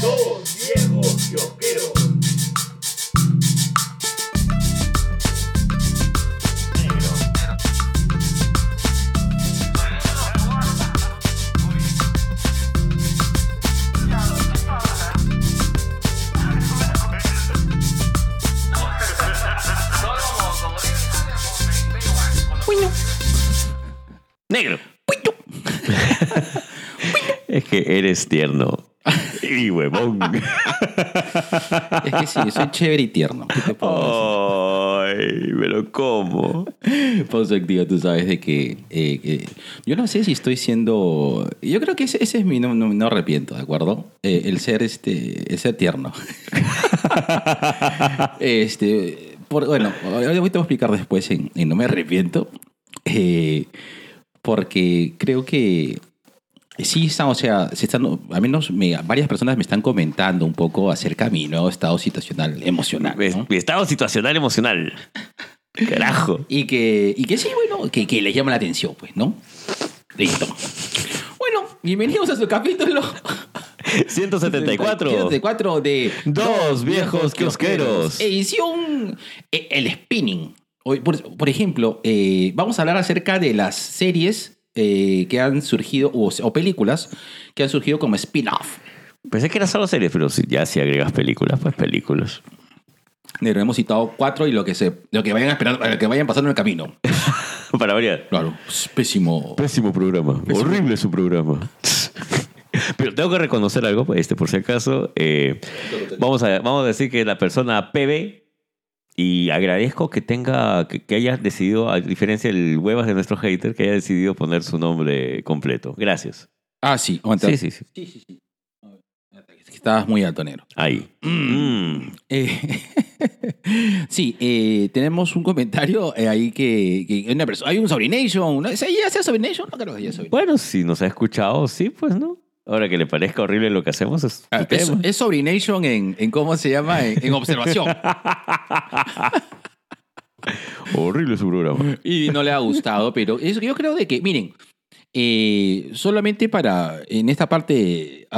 Dos viejos kiosqueros. Negro. es que eres tierno. Y huevón. Es que sí, soy chévere y tierno. ¿Qué te puedo decir? Ay, pero ¿cómo? Pausa activa, tú sabes de que, eh, que- Yo no sé si estoy siendo... Yo creo que ese, ese es mi... No, no, no arrepiento, ¿de acuerdo? Eh, el ser este... El ser tierno. este... por- bueno, ahora te voy a explicar después en, en No me arrepiento. Eh, porque creo que... Sí, está, o sea, se están, al menos me- varias personas me están comentando un poco acerca de mi nuevo estado situacional emocional. Mi- ¿no? Mi estado situacional emocional. Carajo. Y que, y que sí, bueno, que, que les llama la atención, pues, ¿no? Listo. Bueno, bienvenidos a su capítulo 174. 74 de Dos viejos kiosqueros. Edición eh, El Spinning. Por, por ejemplo, eh, vamos a hablar acerca de las series eh, que han surgido, o, o películas que han surgido como spin-off. Pensé que era solo series, pero si, ya si agregas películas, pues películas. Negro, hemos citado cuatro y lo que, se, lo que vayan esperando, lo que vayan pasando en el camino. Para variar. Claro, es pésimo. Pésimo programa. Horrible su programa. Pero tengo que reconocer algo, este, por si acaso. eh, vamos, a, vamos a decir que la persona PB, y agradezco que tenga, que, que haya decidido, a diferencia del huevas de nuestro hater, que haya decidido poner su nombre completo. Gracias. Ah, sí, aguanta. Sí, sí, sí. Sí, Estabas muy alto, negro. Ahí. Mm. Eh, sí, eh, tenemos un comentario eh, ahí que, que una persona, hay un Sobrination. ¿no? ¿Ya sea Sobrination? No creo que haya Sobrination. Bueno, si nos ha escuchado, sí, pues no. Ahora que le parezca horrible lo que hacemos, es Ah, es, es Sobrination en, en cómo se llama, en, en observación. horrible su programa. y no le ha gustado, pero eso yo creo de que, miren, eh, solamente para, en esta parte,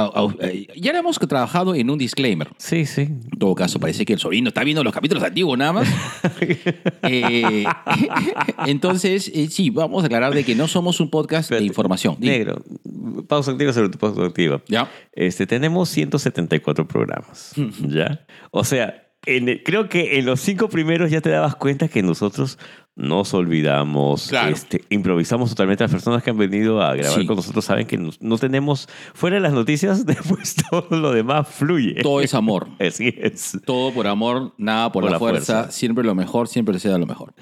ya hemos trabajado en un disclaimer. Sí, sí. En todo caso, parece que el sobrino está viendo los capítulos antiguos nada más. Eh, entonces, eh, sí, vamos a aclarar de que no somos un podcast de información. Negro, pausa activa sobre tu pausa activa. ¿Ya? Este, tenemos 174 programas, ¿ya? O sea, en el- creo que en los cinco primeros ya te dabas cuenta que nosotros nos olvidamos, Claro. este, improvisamos totalmente. Las personas que han venido a grabar Sí. con nosotros saben que no tenemos, fuera de las noticias, después todo lo demás fluye. Todo es amor. Así es. Todo por amor, nada por, Por la, la fuerza. fuerza. Siempre lo mejor, siempre sea lo mejor.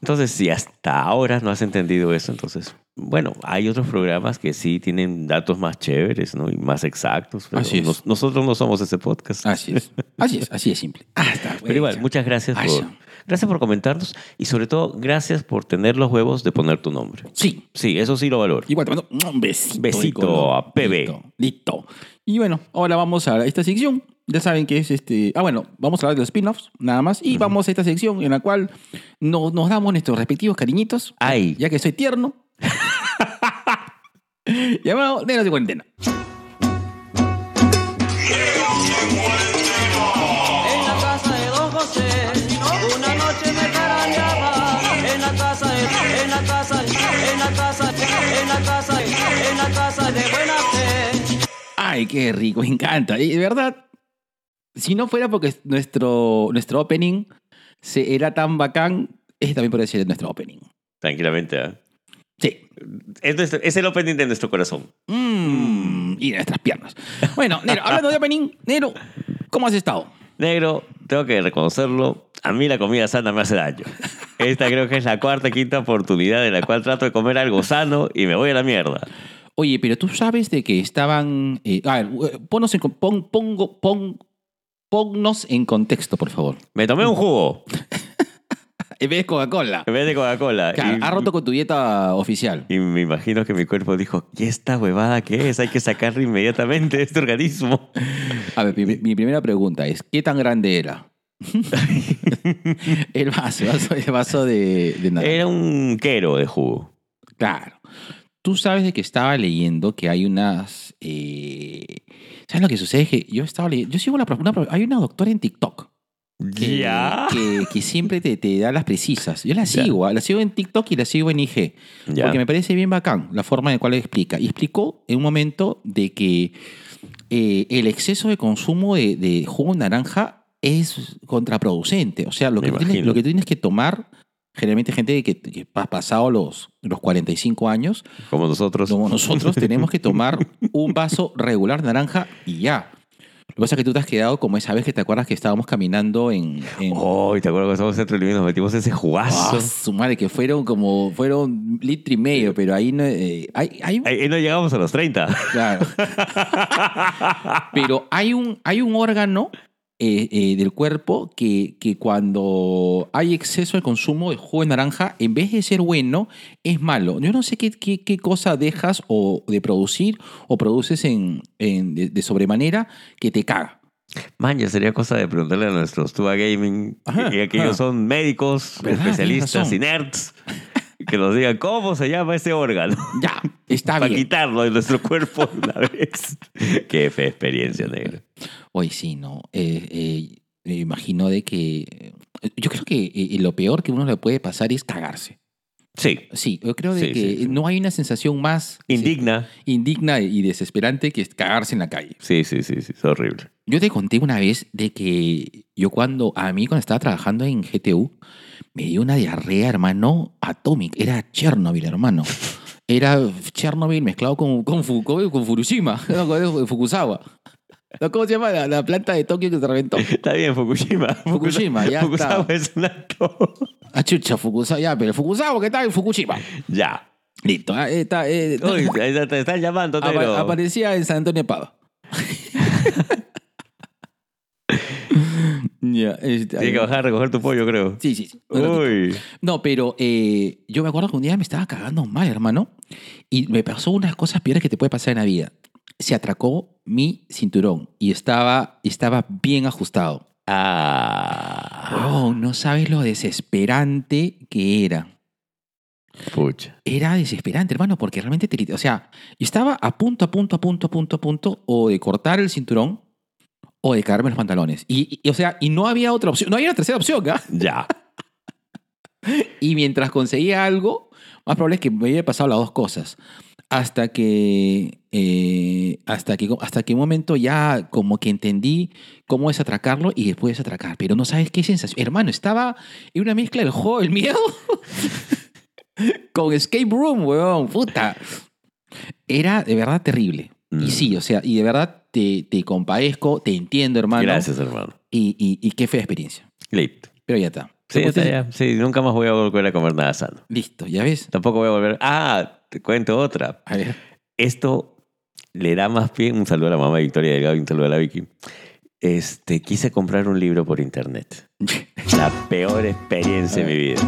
Entonces, si hasta ahora no has entendido eso, entonces, bueno, hay otros programas que sí tienen datos más chéveres, ¿no? Y más exactos. Pero Así es. nos- nosotros no somos ese podcast. Así es. Así es, así es simple. Ah, está, Pero igual, muchas gracias por. Gracias por comentarnos y sobre todo, gracias por tener los huevos de poner tu nombre. Sí, Sí, eso sí lo valoro. Igual te mando un besito. Besito a PB. Listo, listo. Y bueno, ahora vamos a esta sección. Ya saben que es este. Ah, bueno, vamos a hablar de los spin-offs, nada más. Y vamos a esta sección en la cual no- nos damos nuestros respectivos cariñitos. Ay. Ya que soy tierno. Llamado Negros de Cuarentena. Ay, qué rico, me encanta. Y de verdad, si no fuera porque nuestro, nuestro opening se, era tan bacán, ese también podría ser nuestro opening. Tranquilamente. ¿ah? Sí. Es, nuestro- es el opening de nuestro corazón. Mm, y de nuestras piernas. Bueno, Nero, hablando de opening, Nero, ¿cómo has estado? Negro, tengo que reconocerlo, a mí la comida sana me hace daño. Esta creo que es la cuarta, quinta oportunidad en la cual trato de comer algo sano y me voy a la mierda. Oye, pero tú sabes de que estaban. eh, a ver, eh, ponnos en, pon, pongo, pon, ponnos en contexto, por favor. Me tomé un jugo En vez de Coca-Cola. en vez de Coca-Cola. Claro, y- ha roto con tu dieta oficial. Y me imagino que mi cuerpo dijo, ¿y esta huevada qué es? Hay que sacarle inmediatamente de este organismo. A ver, mi, mi primera pregunta es: ¿qué tan grande era? el vaso, el vaso, el vaso de, de naranja. Era un quero de jugo. Claro. Tú sabes de que estaba leyendo que hay unas. eh, ¿Sabes lo que sucede? Es que yo estaba leyendo. Yo sigo la, una, hay una doctora en TikTok que, Ya. que, que siempre te, te da las precisas. Yo la sigo, la sigo en TikTok y la sigo en IG. Porque me parece bien bacán la forma en la cual explica. Y explicó en un momento de que eh, el exceso de consumo de, de jugo de naranja es contraproducente. O sea, lo Me que, tienes, lo que tú tienes que tomar, generalmente gente que, que ha pasado los, los 45 años, Como nosotros. como nosotros tenemos que tomar un vaso regular naranja y ya. Lo que pasa es que tú te has quedado como esa vez que te acuerdas que estábamos caminando en... en Oh, ¿te acuerdas que estábamos en Centro Lima y nos metimos ese jugazo? Ah, su madre, que fueron como, fueron litro y medio, pero ahí no, eh, hay, hay, Ahí ahí no llegamos a los 30. claro. pero hay un, hay un órgano eh, eh, del cuerpo que, que cuando hay exceso de consumo de jugo de naranja, en vez de ser bueno, es malo. Yo no sé qué, qué, qué cosa dejas o de producir o produces en, en- de, de sobremanera que te caga. Man, ya sería cosa de preguntarle a nuestros Tuba Gaming, Ajá, que ajá. son médicos, especialistas y nerds, que nos digan cómo se llama ese órgano Ya, está para bien. quitarlo de nuestro cuerpo una vez. Qué fe experiencia, negro. Hoy sí, ¿no? Eh, eh, me imagino de que... Yo creo que eh, lo peor que uno le puede pasar es cagarse. Sí, Sí, yo creo de Sí, que sí, sí. no hay una sensación más indigna. indigna y desesperante que cagarse en la calle. Sí, sí, sí, sí, es horrible. Yo te conté una vez de que yo cuando, a mí cuando estaba trabajando en GTU, me dio una diarrea, hermano, atómica. Era Chernobyl, hermano. Era Chernobyl mezclado con, con, Fu- con, Fukushima, con Fukusawa. ¿Cómo se llama la, la planta de Tokio que se reventó? Está bien, Fukushima. Fukushima, ya Fukushima está. es un acto. Ah, chucha, Fukusawa, ya, pero Fukusawa que está en Fukushima. ya. Listo, ah, está, eh, Uy, te están llamando, apa- aparecía en San Antonio Padua. ya, este, Tienes que bajar a recoger tu pollo, creo. Sí, sí, sí. Un ratito. Uy. No, pero eh, yo me acuerdo que un día me estaba cagando mal, hermano. Y me pasó unas cosas peores que te puede pasar en la vida. Se atracó mi cinturón y estaba, estaba bien ajustado. Ah. Huevón, no sabes lo desesperante que era. Pucha. Era desesperante, hermano, porque realmente te... O sea, yo estaba a punto, a punto, a punto, a punto, a punto, o de cortar el cinturón o de caerme los pantalones. Y, y, o sea, y no había otra opción, no había una tercera opción, ¿ah? Ya. Y mientras conseguía algo, más probable es que me hubiera pasado las dos cosas. Hasta que, eh, hasta que, hasta que un momento ya como que entendí cómo es atracarlo y después atracar. Pero no sabes qué sensación. Hermano, estaba en una mezcla del juego del miedo con Escape Room, weón. Puta. Era de verdad terrible. Mm. Y sí, o sea, y de verdad te, te compadezco, te entiendo, hermano. Gracias, hermano. Y, y, y qué fea experiencia. Listo. Pero ya está. Sí, ya está, ya. Sí, nunca más voy a volver a comer nada sano. Listo, ya ves. Tampoco voy a volver. Ah, te cuento otra. A ver. Esto le da más pie. Un saludo a la mamá Victoria Delgado y un saludo a la Vicky. Este, quise comprar un libro por internet. La peor experiencia de mi vida.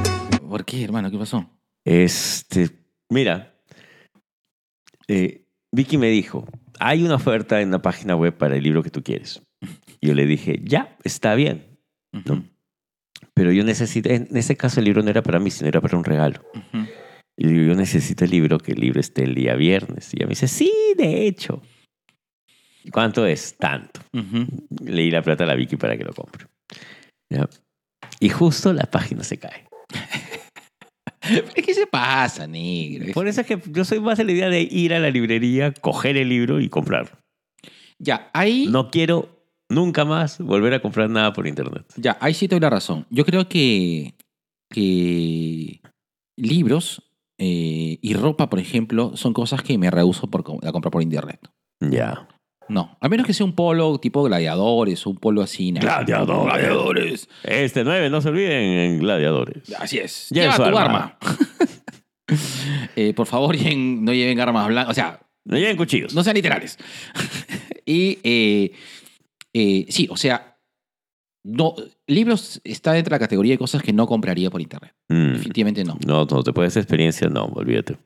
¿Por qué, hermano? ¿Qué pasó? Este, mira, eh, Vicky me dijo, hay una oferta en una página web para el libro que tú quieres. Y yo le dije, ya, está bien. Pero yo necesito, en ese caso el libro no era para mí, sino era para un regalo. Y le digo, yo necesito el libro, que el libro esté el día viernes. Y ella me dice, sí, de hecho. ¿Y ¿Cuánto es? Tanto. Le di la plata a la Vicky para que lo compre. ¿Ya? Y justo la página se cae. ¿Qué se pasa, negro? Por eso es que yo soy más de la idea de ir a la librería, coger el libro y comprarlo. Ya, ahí, No quiero nunca más volver a comprar nada por internet. ya, ahí sí te doy la razón. Yo creo que, que libros eh, y ropa, por ejemplo, son cosas que me rehuso por com- a comprar por internet. Ya. No, a menos que sea un polo tipo gladiadores o un polo así. ¿no? Gladiadores. Gladiadores. Este 9, no se olviden, en Gladiadores. Así es. Lleva su tu arma. arma. Eh, por favor, lleven- no lleven armas blancas. O sea, No lleven cuchillos. no sean literales. y eh, eh, sí, o sea, no, libros está dentro de la categoría de cosas que no compraría por internet. Mm. Definitivamente no. No, no te puedes experiencia, no, olvídate.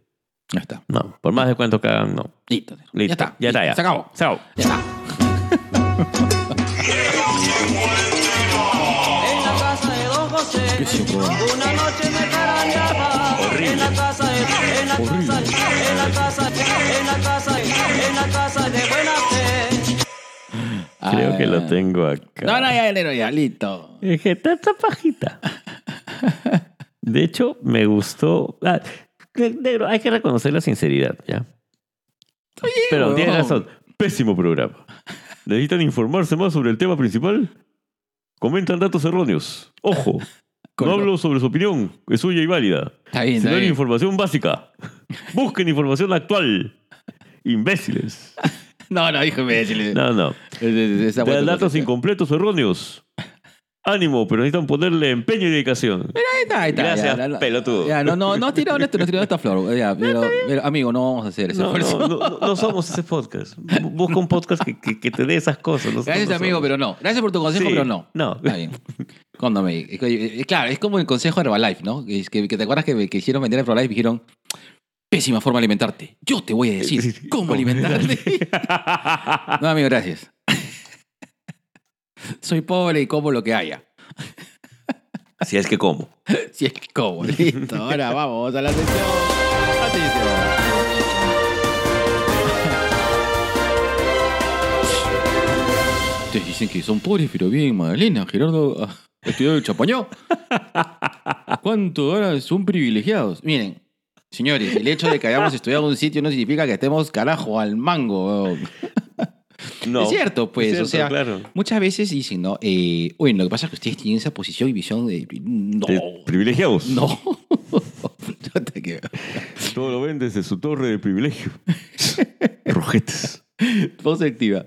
Ya está. No, por más de cuánto que hagan, no. Listo. Listo. Ya está. Ya está, ya. Se acabó. Chao. Ya está. En la casa de Don José, ¿Qué es ese programa? una noche me carandeaba. En la casa de, en la casa, en la casa, en la casa, en la casa de buena fe. Creo que lo tengo acá. No, no, ya, ya, ya, listo. Es que está esta pajita. De hecho, me gustó. Ah, negro, hay que reconocer la sinceridad, ¿ya? Pero huevón. tienes razón. Pésimo programa. ¿Necesitan informarse más sobre el tema principal? Comentan datos erróneos. Ojo. No lo- hablo sobre su opinión, es suya y válida. Está bien, está Sino bien. información básica. Busquen información actual. Imbéciles. No, no, déjame decirle. No, no. Esa fue Dan tu datos concepto. incompletos o erróneos. Ánimo, pero necesitan ponerle empeño y dedicación. Ahí está, ahí está. Gracias, ya, pelotudo. Ya, no, no, no has tirado esto, no has tirado esta flor. Ya, pero, pero, amigo, no vamos a hacer ese No, esfuerzo. no, no, no somos ese podcast. Bu- Busca un podcast que, que, que te dé esas cosas. Gracias, amigo, somos. pero no. Gracias por tu consejo, Sí, pero no. no. Está bien. Cuando me, eh, claro, es como el consejo de Herbalife, ¿no? Que te acuerdas que, que hicieron vender Herbalife y dijeron, pésima forma de alimentarte. Yo te voy a decir cómo alimentarte. no, amigo, gracias. Soy pobre y como lo que haya. Si es que como. Si es que como, listo. Ahora vamos a la sesión. Ustedes dicen que son pobres, pero bien, Magdalena, Gerardo ah, estudió el chapañó. ¿Cuánto ahora son privilegiados? Miren, señores, el hecho de que hayamos estudiado en un sitio no significa que estemos carajo al mango. No. Es cierto, pues, Es o sea, claro. muchas veces dicen, ¿no? Eh, bueno, lo que pasa es que ustedes tienen esa posición y visión de... No, De privilegiados. no. Todo lo ven desde su torre de privilegio. Rojetes. Pausa activa.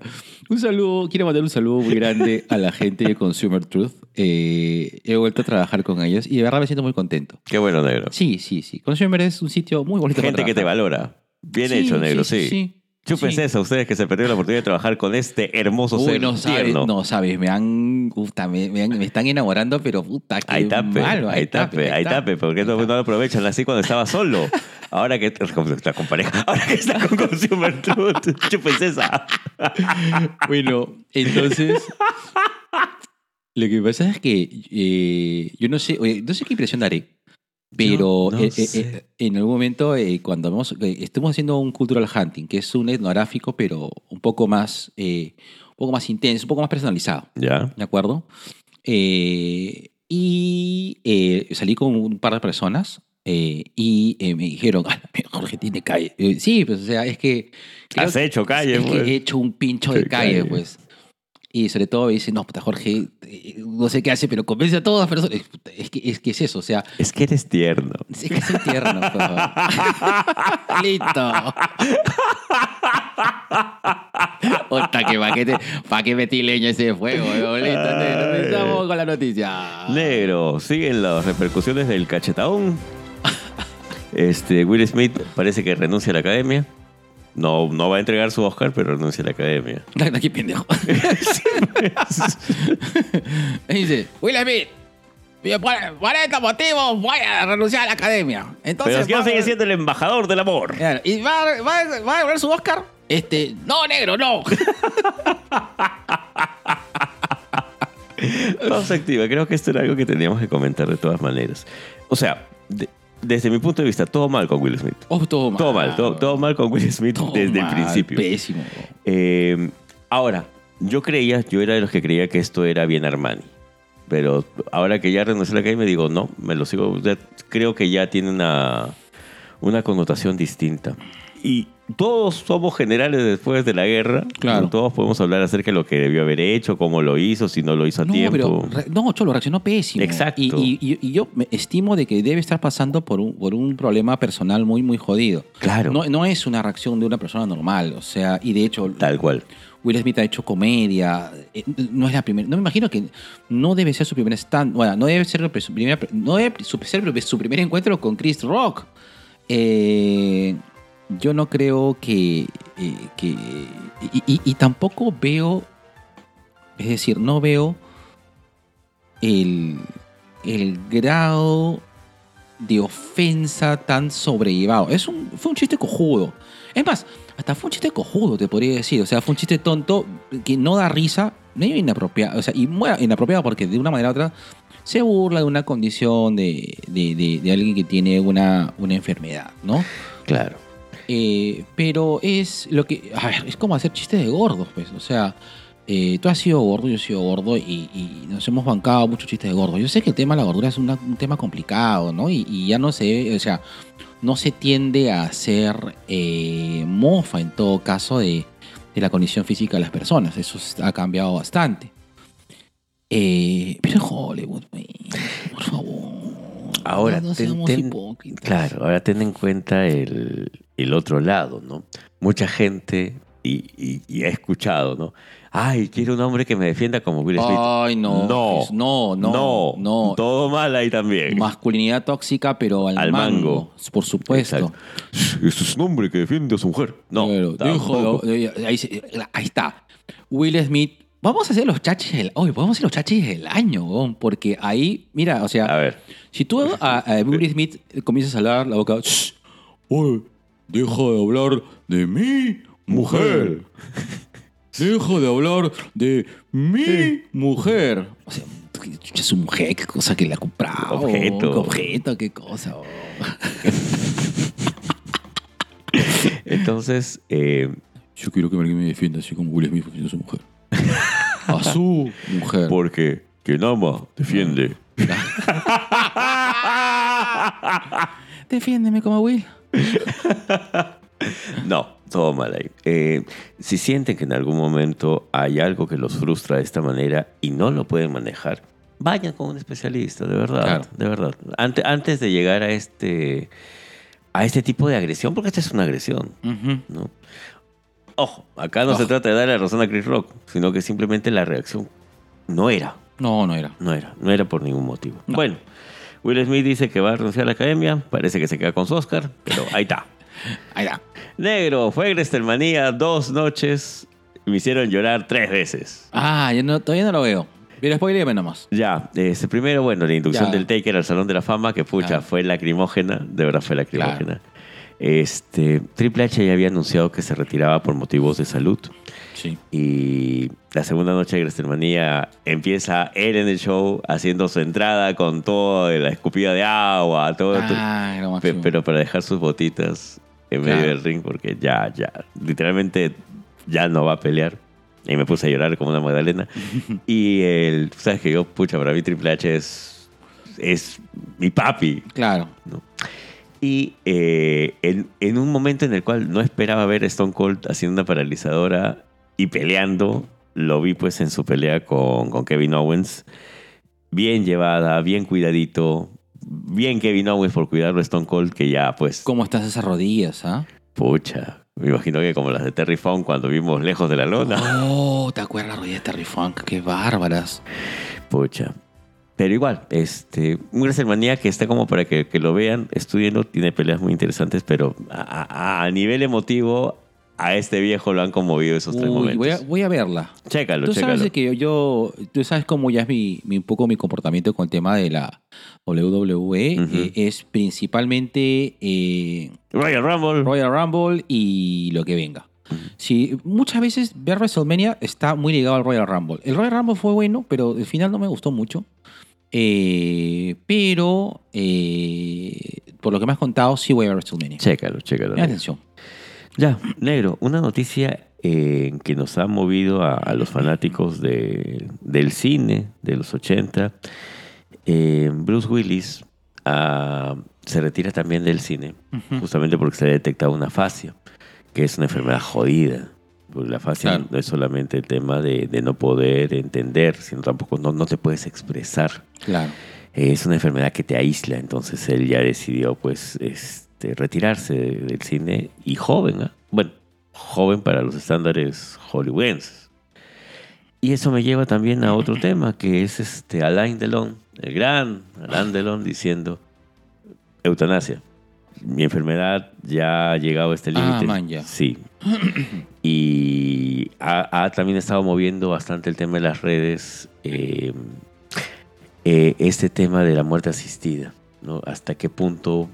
Un saludo, quiero mandar un saludo muy grande a la gente de Consumer Truth. Eh, he vuelto a trabajar con ellos y de verdad me siento muy contento. Qué bueno, negro. Sí, sí, sí. Consumer es un sitio muy bonito Gente para que te valora. Bien Sí, hecho, negro, sí. sí. Chúpense Sí. eso, ustedes que se perdieron la oportunidad de trabajar con este hermoso Uy, ser no sabes, tierno. no sabes, me han, puta, me, me han- me están enamorando, pero puta, qué Ahí tape, malo, ahí tape, ahí tape, porque no, no lo aprovechan así cuando estaba solo. Ahora que está con pareja, ahora que está con Consumer Truth, chúpense esa. Bueno, entonces. Lo que pasa es que eh, yo no sé, oye, no sé qué impresión daré. Pero no eh, eh, eh, en algún momento, eh, cuando vamos, eh, estamos haciendo un cultural hunting, que es un etnográfico, pero un poco más, eh, un poco más intenso, un poco más personalizado. Ya. ¿De acuerdo? Y salí con un par de personas y me dijeron, "Ah, Jorge tiene calle. Sí, pues o sea, es que... Has hecho calle, es que pues. he hecho un pincho de calle, calle. pues. Y sobre todo me dicen, no, puta, Jorge, eh, no sé qué hace, pero convence a todas las personas. Es, que, es que es eso, o sea, Es que eres tierno. es que soy tierno. por favor. Listo. Puta, que pa' qué, pa' qué metí leña ese fuego, weón. Listo, negro, empezamos con la noticia. Negro, siguen las repercusiones del cachetadón. Este, Will Smith parece que renuncia a la academia. No, no va a entregar su Oscar, pero renuncia a la academia. Aquí pendejo. Y dice, Will Smith, por, por estos motivos voy a renunciar a la academia. Entonces, pero quiero va- seguir siendo el embajador del amor. Claro, ¿Y va, va, va a ganar su Oscar? Este, no, negro, no. Pausa activa. Creo que esto era algo que teníamos que comentar de todas maneras. O sea, de- desde mi punto de vista, todo mal con Will Smith. Oh, todo mal. Todo mal, todo, todo mal con Will Smith Todo desde mal, el principio. Pésimo. Eh, ahora, yo creía, yo era de los que creía que esto era bien Armani. Pero ahora que ya renuncié a la calle, me digo, no, me lo sigo. creo que ya tiene una, una connotación distinta. Y todos somos generales después de la guerra. Claro. Todos podemos hablar acerca de lo que debió haber hecho, cómo lo hizo, si no lo hizo a No, tiempo. pero no, Cholo, reaccionó pésimo. Exacto. Y, y- y- y yo estimo de que debe estar pasando por un, por un problema personal muy, muy jodido. Claro. No, no es una reacción de una persona normal. O sea, y de hecho, Tal cual. Will Smith ha hecho comedia. eh, No es la primera. No me imagino que no debe ser su primer stand. Bueno, no debe ser su primera, no debe ser su primer encuentro con Chris Rock. Eh, yo no creo que. eh, que y, tampoco veo. Es decir, no veo el, el grado de ofensa tan sobrellevado. Es un, fue un chiste cojudo. Es más, hasta fue un chiste cojudo, te podría decir. O sea, fue un chiste tonto que no da risa, medio inapropiado. O sea, y muy inapropiado porque de una manera u otra se burla de una condición de, de- de- de alguien que tiene una, una enfermedad, ¿no? Claro. Eh, pero es lo que. A ver, es como hacer chistes de gordos, pues. O sea, eh, tú has sido gordo, yo he sido gordo y, y nos hemos bancado muchos chistes de gordo. Yo sé que el tema de la gordura es una- un tema complicado, ¿no? Y, y ya no se, o sea, no se tiende a hacer eh, mofa en todo caso de, de la condición física de las personas. Eso ha cambiado bastante. Eh, pero Hollywood, por favor. Ahora, no, ten- ten-. Claro, ahora ten en cuenta el, el otro lado, ¿no? Mucha gente, y, y- y he escuchado, ¿no? Ay, quiero un hombre que me defienda como Will Smith. Ay, no. No, no, no, no. Todo mal ahí también. Masculinidad tóxica, pero al, Al mango. mango. Por supuesto. Exacto. Ese es un hombre que defiende a su mujer. No, Pero, eh, ahí, está. Will Smith. Vamos a hacer los chachis del. Hoy podemos hacer los chachis del año, porque ahí, mira, o sea, A ver, si tú a, a Will Smith comienzas a hablar la boca, "Shh, oye, deja de hablar de mi mujer. Deja de hablar de mi mujer. O sea, chucha, su mujer, qué cosa que le ha comprado. Objeto. Qué objeto, qué cosa. entonces, eh, Yo quiero que alguien me defienda así como Will Smith defiende a su mujer. A su mujer. porque quien ama, defiende. Defiéndeme como Will. No, todo mal ahí. Eh, si sienten que en algún momento hay algo que los frustra de esta manera y no lo pueden manejar, vayan con un especialista, de verdad, Claro. de verdad. Antes, antes de llegar a este, a este tipo de agresión, porque esta es una agresión, ¿no? Ojo, acá no se trata de darle la razón a Chris Rock, sino que simplemente la reacción no era, No, no era. no era, no era por ningún motivo. No. Bueno, Will Smith dice que va a renunciar a la academia, parece que se queda con su Oscar, pero ahí está. Ahí está. Negro, fue Manía dos noches. Me hicieron llorar tres veces. Ah, yo no, todavía no lo veo. Pero spoiléame nomás. Ya, este, primero, bueno, la inducción Ya. del Taker al Salón de la Fama, que pucha, Claro. fue lacrimógena, de verdad fue lacrimógena. Este, Triple H ya había anunciado que se retiraba por motivos de salud. Sí. Y la segunda noche de WrestleMania empieza él en el show haciendo su entrada con toda la escupida de agua, todo. Ah, Pe- pero para dejar sus botitas en medio del ring porque ya, ya, literalmente ya no va a pelear. Y me puse a llorar como una magdalena. y el, sabes que yo, pucha, para mí Triple H es, es mi papi. Claro. ¿no? Y eh, en, en un momento en el cual no esperaba ver a Stone Cold haciendo una paralizadora y peleando, lo vi pues en su pelea con, con Kevin Owens. Bien llevada, bien cuidadito. Bien Kevin Owens por cuidarlo Stone Cold, que ya pues, ¿Cómo estás esas rodillas, ah? pucha. Me imagino que como las de Terry Funk cuando vimos lejos de la lona. Oh, ¿te acuerdas las rodillas de Terry Funk? Qué bárbaras. Pucha. Pero igual, este, un WrestleMania que está como para que, que lo vean, estudienlo, tiene peleas muy interesantes, pero a, a- a nivel emotivo, a este viejo lo han conmovido esos tres Uy, momentos. voy, a, voy a verla. Chécalo, Tú chécalo. sabes que yo, tú sabes cómo ya es mi, mi- un poco mi comportamiento con el tema de la WWE. Ujú. eh, es principalmente eh, Royal Rumble. Royal Rumble y lo que venga. Sí, muchas veces ver WrestleMania está muy ligado al Royal Rumble. El Royal Rumble fue bueno, pero el final no me gustó mucho. Eh, pero por lo que me has contado, sí voy a ver WrestleMania. Chécalo, chécalo. Ten atención. Ya, negro, una noticia eh, que nos ha movido a, a los fanáticos de- del cine de los 80. Eh, Bruce Willis ah, se retira también del cine, justamente porque se ha detectado una fascia, que es una enfermedad jodida. Porque la fascia Claro. no es solamente el tema de, de no poder entender, sino tampoco no, no te puedes expresar. Claro. Eh, Es una enfermedad que te aísla, entonces él ya decidió pues este, retirarse de- del cine y joven, ¿ah? bueno, joven para los estándares hollywoodenses. Y eso me lleva también a otro tema, que es este Alain Delon, el gran Alain Delon diciendo eutanasia. Mi enfermedad ya ha llegado a este Ah, límite. ya. Sí. Y ha, ha también estado moviendo bastante el tema de las redes. eh, eh, este tema de la muerte asistida, ¿no? Hasta qué punto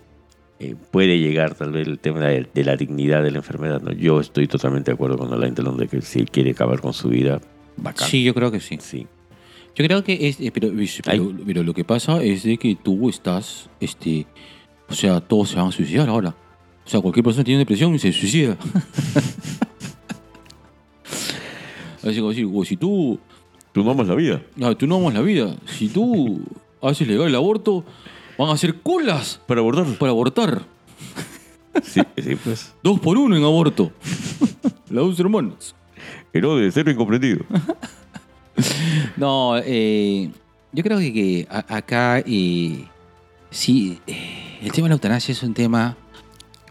eh, puede llegar tal vez el tema de, de la dignidad de la enfermedad, ¿no? Yo estoy totalmente de acuerdo con Alain Delon de que si él quiere acabar con su vida, bacán. Sí, yo creo que sí. Sí. Yo creo que es, eh, pero, pero, pero lo que pasa es de que tú estás, este, o sea, todos se van a suicidar ahora. O sea, cualquier persona que tiene depresión y se suicida. Así "Uy, si tú, Tú no amas la vida. ah, tú no amas la vida, si tú haces legal el aborto, van a hacer colas Para abordar. para abortar. Sí, sí, pues. Dos por uno en aborto. Las dos hermanas. Herodes, cero incomprendido. No, eh, yo creo que, que a- acá eh, sí, eh, el tema de la eutanasia es un tema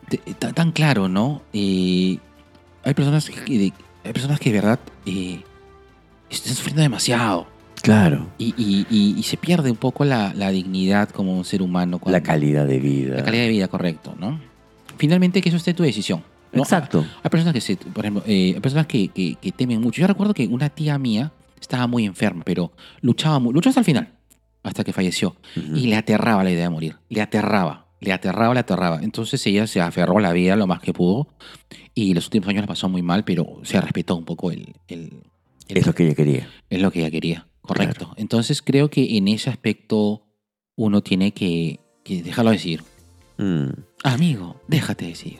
de- ta- tan claro, ¿no? Eh, hay personas que, de- hay personas que de verdad eh, están sufriendo demasiado Claro. y, y- y- y se pierde un poco la, la dignidad como un ser humano. La calidad de vida. la calidad de vida, correcto, ¿no? Finalmente que eso esté tu decisión. ¿no? Exacto. Hay personas que se, por ejemplo, eh, hay personas que, que- que temen mucho. Yo recuerdo que una tía mía estaba muy enferma, pero luchaba, mu- luchó hasta el final, hasta que falleció. Y le aterraba la idea de morir. Le aterraba, le aterraba, le aterraba. Entonces ella se aferró a la vida lo más que pudo. Y los últimos años la pasó muy mal, pero se respetó un poco el, el- el- Es lo que ella quería. es lo que ella quería. Correcto. Entonces creo que en ese aspecto uno tiene que, que dejarlo decir. Mm. Amigo, déjate decir.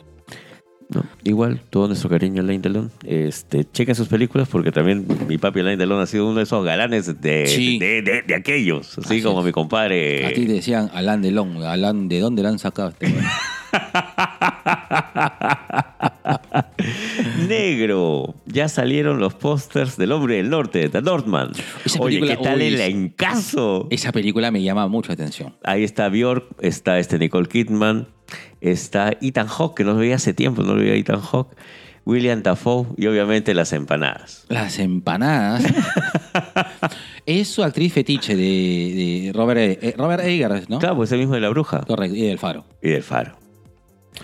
No, igual, todo nuestro cariño a Alain Delon. Este, chequen sus películas porque también mi papi Alain Delon ha sido uno de esos galanes de, Sí. de, de- de aquellos. Así, Así como es. mi compadre. A ti te decían Alan Delon. Alan, ¿de dónde la han sacado? este? Negro. Ya salieron los pósters del Hombre del Norte, de Northman. Esa Oye, película, ¿qué tal uy, el encaso? Esa película me llama mucho la atención. Ahí está Bjork, está este Nicole Kidman, está Ethan Hawke, que no lo veía hace tiempo, no lo veía Ethan Hawke, William Dafoe y obviamente las empanadas. Las empanadas. es su actriz fetiche de, de Robert, eh, Robert Eggers, ¿no? Claro, pues el mismo de la bruja Correcto, y del Faro. y del faro.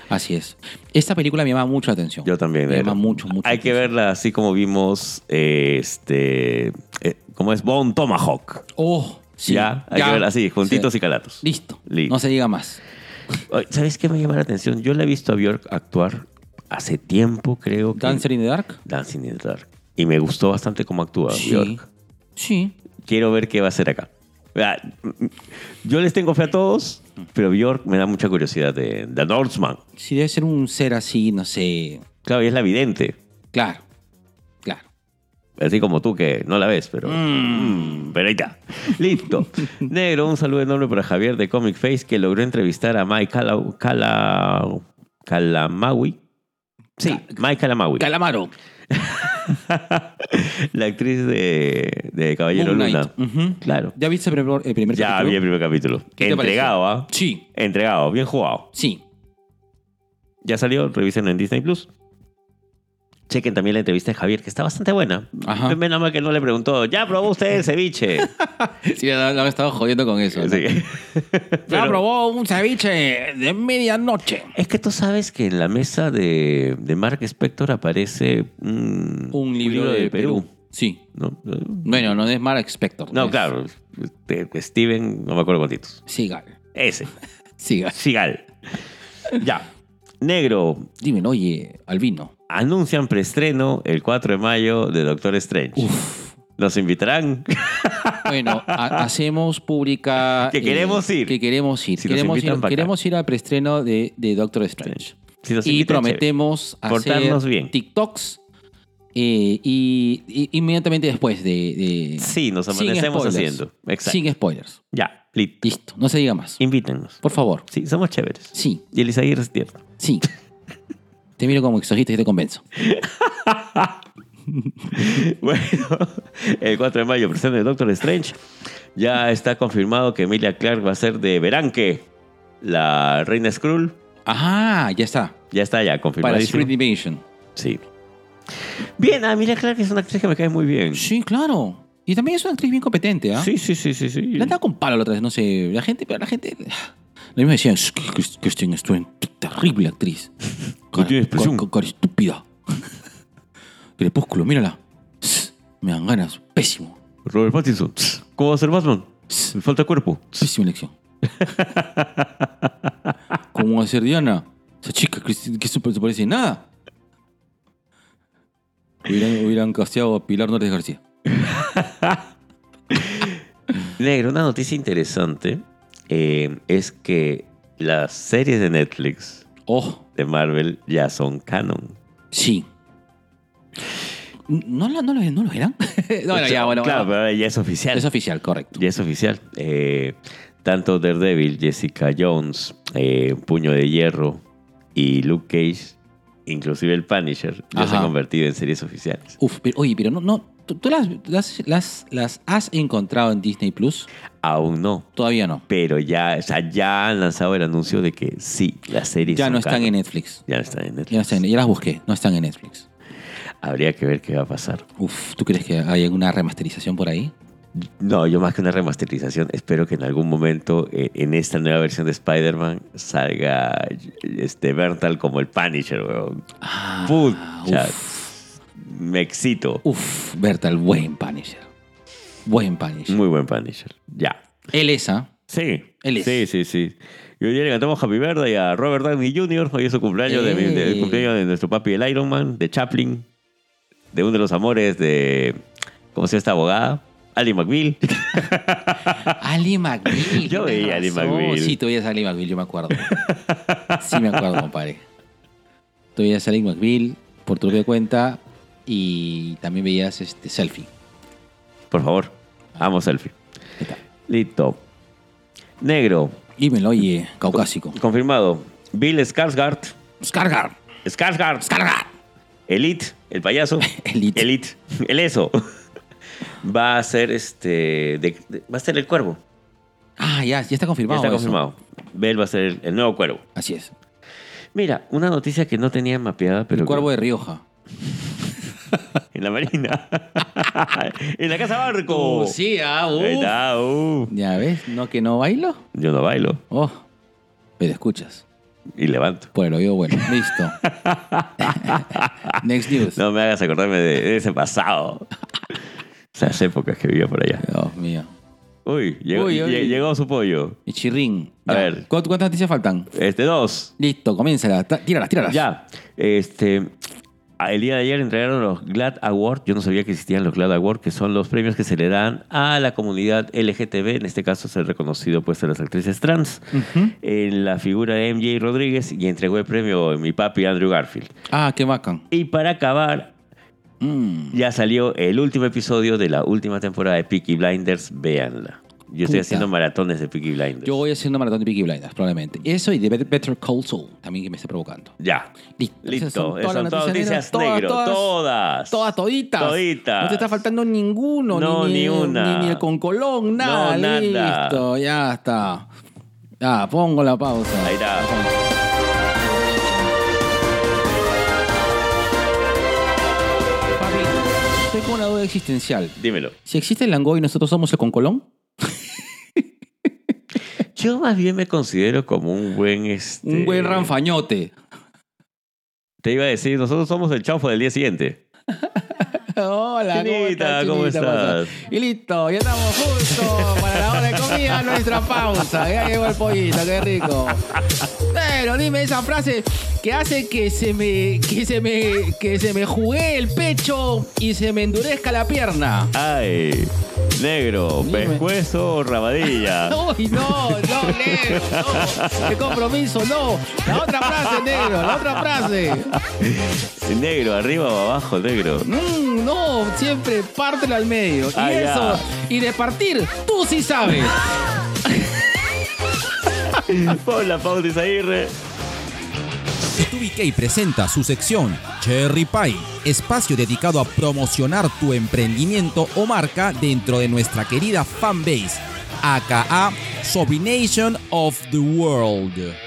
Así es. Esta película me llama mucho la atención. Yo también. Me negro. llama mucho, mucho. Hay que verla así como vimos, eh, este, eh, ¿cómo es? Bone Tomahawk. Oh, sí. ya, hay que verla así, juntitos Sí. y calatos. Listo. Listo. No se diga más. ¿Sabes qué me llama la atención? Yo la he visto a Bjork actuar hace tiempo, creo que. Dancer in the Dark. Dancing in the Dark. Y me gustó bastante cómo actúa Sí. Bjork. Sí. Quiero ver qué va a hacer acá. Yo les tengo fe a todos, pero Bjork me da mucha curiosidad de, de Northman. Sí, debe ser un ser así, no sé. Claro, y es la vidente. Claro. Claro. Así como tú que no la ves, pero. Mm, pero ahí está. Listo. Negro, un saludo enorme para Javier de Comic Face que logró entrevistar a Mike Cala, Cala, Calamawi. Sí, Mike Calamawi. Calamaro. la actriz de, de Caballero Moon Luna. Knight. Ujú. Claro. ¿Ya viste el primer, el primer Ya capítulo? vi el primer capítulo. ¿Qué te Entregado? ¿ah? Sí. Entregado, bien jugado. Sí. Ya salió, revisen en Disney Plus. Chequen también la entrevista de Javier, que está bastante buena. Ajá. Menos mal que no le preguntó, ¿ya probó usted el ceviche? Sí, lo, lo han estado jodiendo con eso. ¿no? Sí. Ya probó un ceviche de medianoche. Es que tú sabes que en la mesa de, de Mark Spector aparece un, Un libro, de, Perú. Sí. ¿no? Bueno, no es Mark Spector. No, es claro. este, Steven, no me acuerdo cuántitos. Sigal. Ese. Sigal. Sigal. ya. Negro. Dime, oye, Albino. Anuncian preestreno el 4 de mayo de Doctor Strange. ¿Nos invitarán? Bueno, ha- hacemos pública. Que queremos ir. Que queremos ir. Si queremos ir, queremos ir al preestreno de, de Doctor Strange. Si nos y prometemos hacer bien. TikToks eh, y, y inmediatamente después de. de- Sí, nos amanecemos haciendo. Exacto. Sin spoilers. Ya, listo. Listo, no se diga más. Invítennos. Por favor. Sí, somos chéveres. Sí, Y el Isaías es tierno. sí. te miro como exorcista y te convenzo. Bueno, el 4 de mayo presenta de Doctor Strange. Ya está confirmado que Emilia Clark va a ser de Beranque, la reina Skrull. Ajá, ya está. Ya está ya Para confirmadísimo. Secret Invasion. Sí. Bien, ah, Emilia Clark es una actriz que me cae muy bien. Sí, claro. Y también es una actriz bien competente, ¿ah? Sí, sí, sí, sí, sí. Le han dado con palo la otra vez, no sé. La gente, pero la gente. Lo mismo decían, "Es que Kristen Stewart, terrible actriz. No tiene expresión. Cara, estúpida. Crepúsculo, mírala. Me dan ganas. Pésimo. Robert Pattinson. ¿Cómo va a ser Batman? Me falta cuerpo. Pésima elección. ¿Cómo va a ser Diana? Esa chica que, que se parece nada. Hubieran, hubieran casteado a Pilar Nortes García. Negro, una noticia interesante eh, es que las series de Netflix Oh, de Marvel ya son canon. sí. ¿No, lo- no, lo, no lo eran? no, no, ya, bueno. claro, bueno. pero ahora ya es oficial. Es oficial, correcto. Ya es oficial. Eh, tanto Daredevil, Jessica Jones, eh, Puño de Hierro y Luke Cage, inclusive el Punisher, ya se han convertido en series oficiales. Uf, pero, oye, pero no, no. ¿Tú, tú las, las, las, las has encontrado en Disney Plus? Aún no. Todavía no. Pero ya, o sea, ya han lanzado el anuncio de que sí, las series Ya no están en Netflix. Ya no están en Netflix. Ya, no están, ya las busqué, no están en Netflix. Habría que ver qué va a pasar. Uf, ¿tú crees que hay alguna remasterización por ahí? No, yo más que una remasterización, espero que en algún momento eh, en esta nueva versión de Spider-Man salga este Bertal como el Punisher, weón. Ah, Pucha, me excito. uf, Berta, el buen Punisher. Buen Punisher. Muy buen Punisher. Ya. Él es, ¿ah? Sí. Él es. Sí, sí, sí. Y hoy día le cantamos Happy Birthday a Robert Downey Jr. Hoy es su cumpleaños, de, mi- de- el Ey. cumpleaños de nuestro papi el Iron Man, de Chaplin, de uno de los amores de... ¿Cómo se llama esta abogada? Ali McBeal. Ali McBeal. Yo tienes veía a Ali razón. McBeal. Sí, tú veías a Ali McBeal, yo me acuerdo. Sí me acuerdo, compadre. Tú veías a Ali McBeal por tu propia cuenta y también veías este selfie. Por favor, amo selfie. Está. Listo. Negro, Dímelo, oye, caucásico. confirmado. Bill Skarsgård. Scargar. Skarsgård. Scargar. Elite, el payaso. Elite. Elite. El eso. Va a ser este. de- de- va a ser el cuervo. Ah, ya, ya está Ya confirmado. está eso. confirmado. Bell va a ser el, el nuevo cuervo. Así es. Mira, una noticia que no tenía mapeada, pero. el cuervo de Rioja. En la marina. en la casa barco. Uh, sí, ah, uh. Ahí está, uh. Ya ves, ¿no que no bailo? Yo no bailo Oh, pero escuchas. y levanto. El oído bueno. Listo. Next news. No me hagas acordarme de, de ese pasado. Esas épocas que vivía por allá. Dios mío. Uy, llegó, Uy, uy. lle- llegó su pollo. Y chirrín. A Ya. ver. ¿Cu- ¿Cuántas noticias faltan? Este, dos. Listo, comiénzala. Tíralas, tíralas. Ya. Este. El día de ayer entregaron los GLAD Award. Yo no sabía que existían los GLAD Award, que son los premios que se le dan a la comunidad LGTB. En este caso, es el reconocido pues a las actrices trans. En la figura de MJ Rodríguez y entregó el premio mi papi Andrew Garfield. Ah, qué bacán. Y para acabar, Mm. ya salió el último episodio de la última temporada de Peaky Blinders. Véanla. Yo estoy Puta. haciendo maratones de Peaky Blinders. Yo voy haciendo maratón de Peaky Blinders, probablemente. Eso y de Bet- Better Call Saul, también que me está provocando. Ya. Listo. Esas Listo. son todas son todas noticias noticias negras. negro. Todas, Todas. Todas toditas. Toditas. No te está faltando ninguno. No, ni, ni una. Ni, ni el con Colón, nada. No, nada. Listo, ya está. Ya, pongo la pausa. Ahí está. Papi, estoy con una duda existencial. Dímelo. Si existe el Langoy y nosotros somos el con Colón, Yo más bien me considero como un buen... Este, un buen ranfañote. Te iba a decir, nosotros somos el chaufo del día siguiente. Hola, ¿cómo Chinita, estás? ¿cómo estás? Y listo, ya estamos justo para la hora de comida, nuestra pausa. Ya llegó el pollito, qué rico. Pero dime esa frase que hace que se me que se me que se me jugué el pecho y se me endurezca la pierna. Ay, negro, Dime. pescuezo o rabadilla. Uy, no, no, negro, no. Qué compromiso, no. La otra frase, negro, la otra frase. negro, arriba o abajo, negro. Mm, no, siempre pártelo al medio. Y ya. eso, y de partir, tú sí sabes. Pon la pausa, Isaguirre. TubiK presenta su sección Cherry Pie, espacio dedicado a promocionar tu emprendimiento o marca dentro de nuestra querida fanbase, aka Sobrination of the World.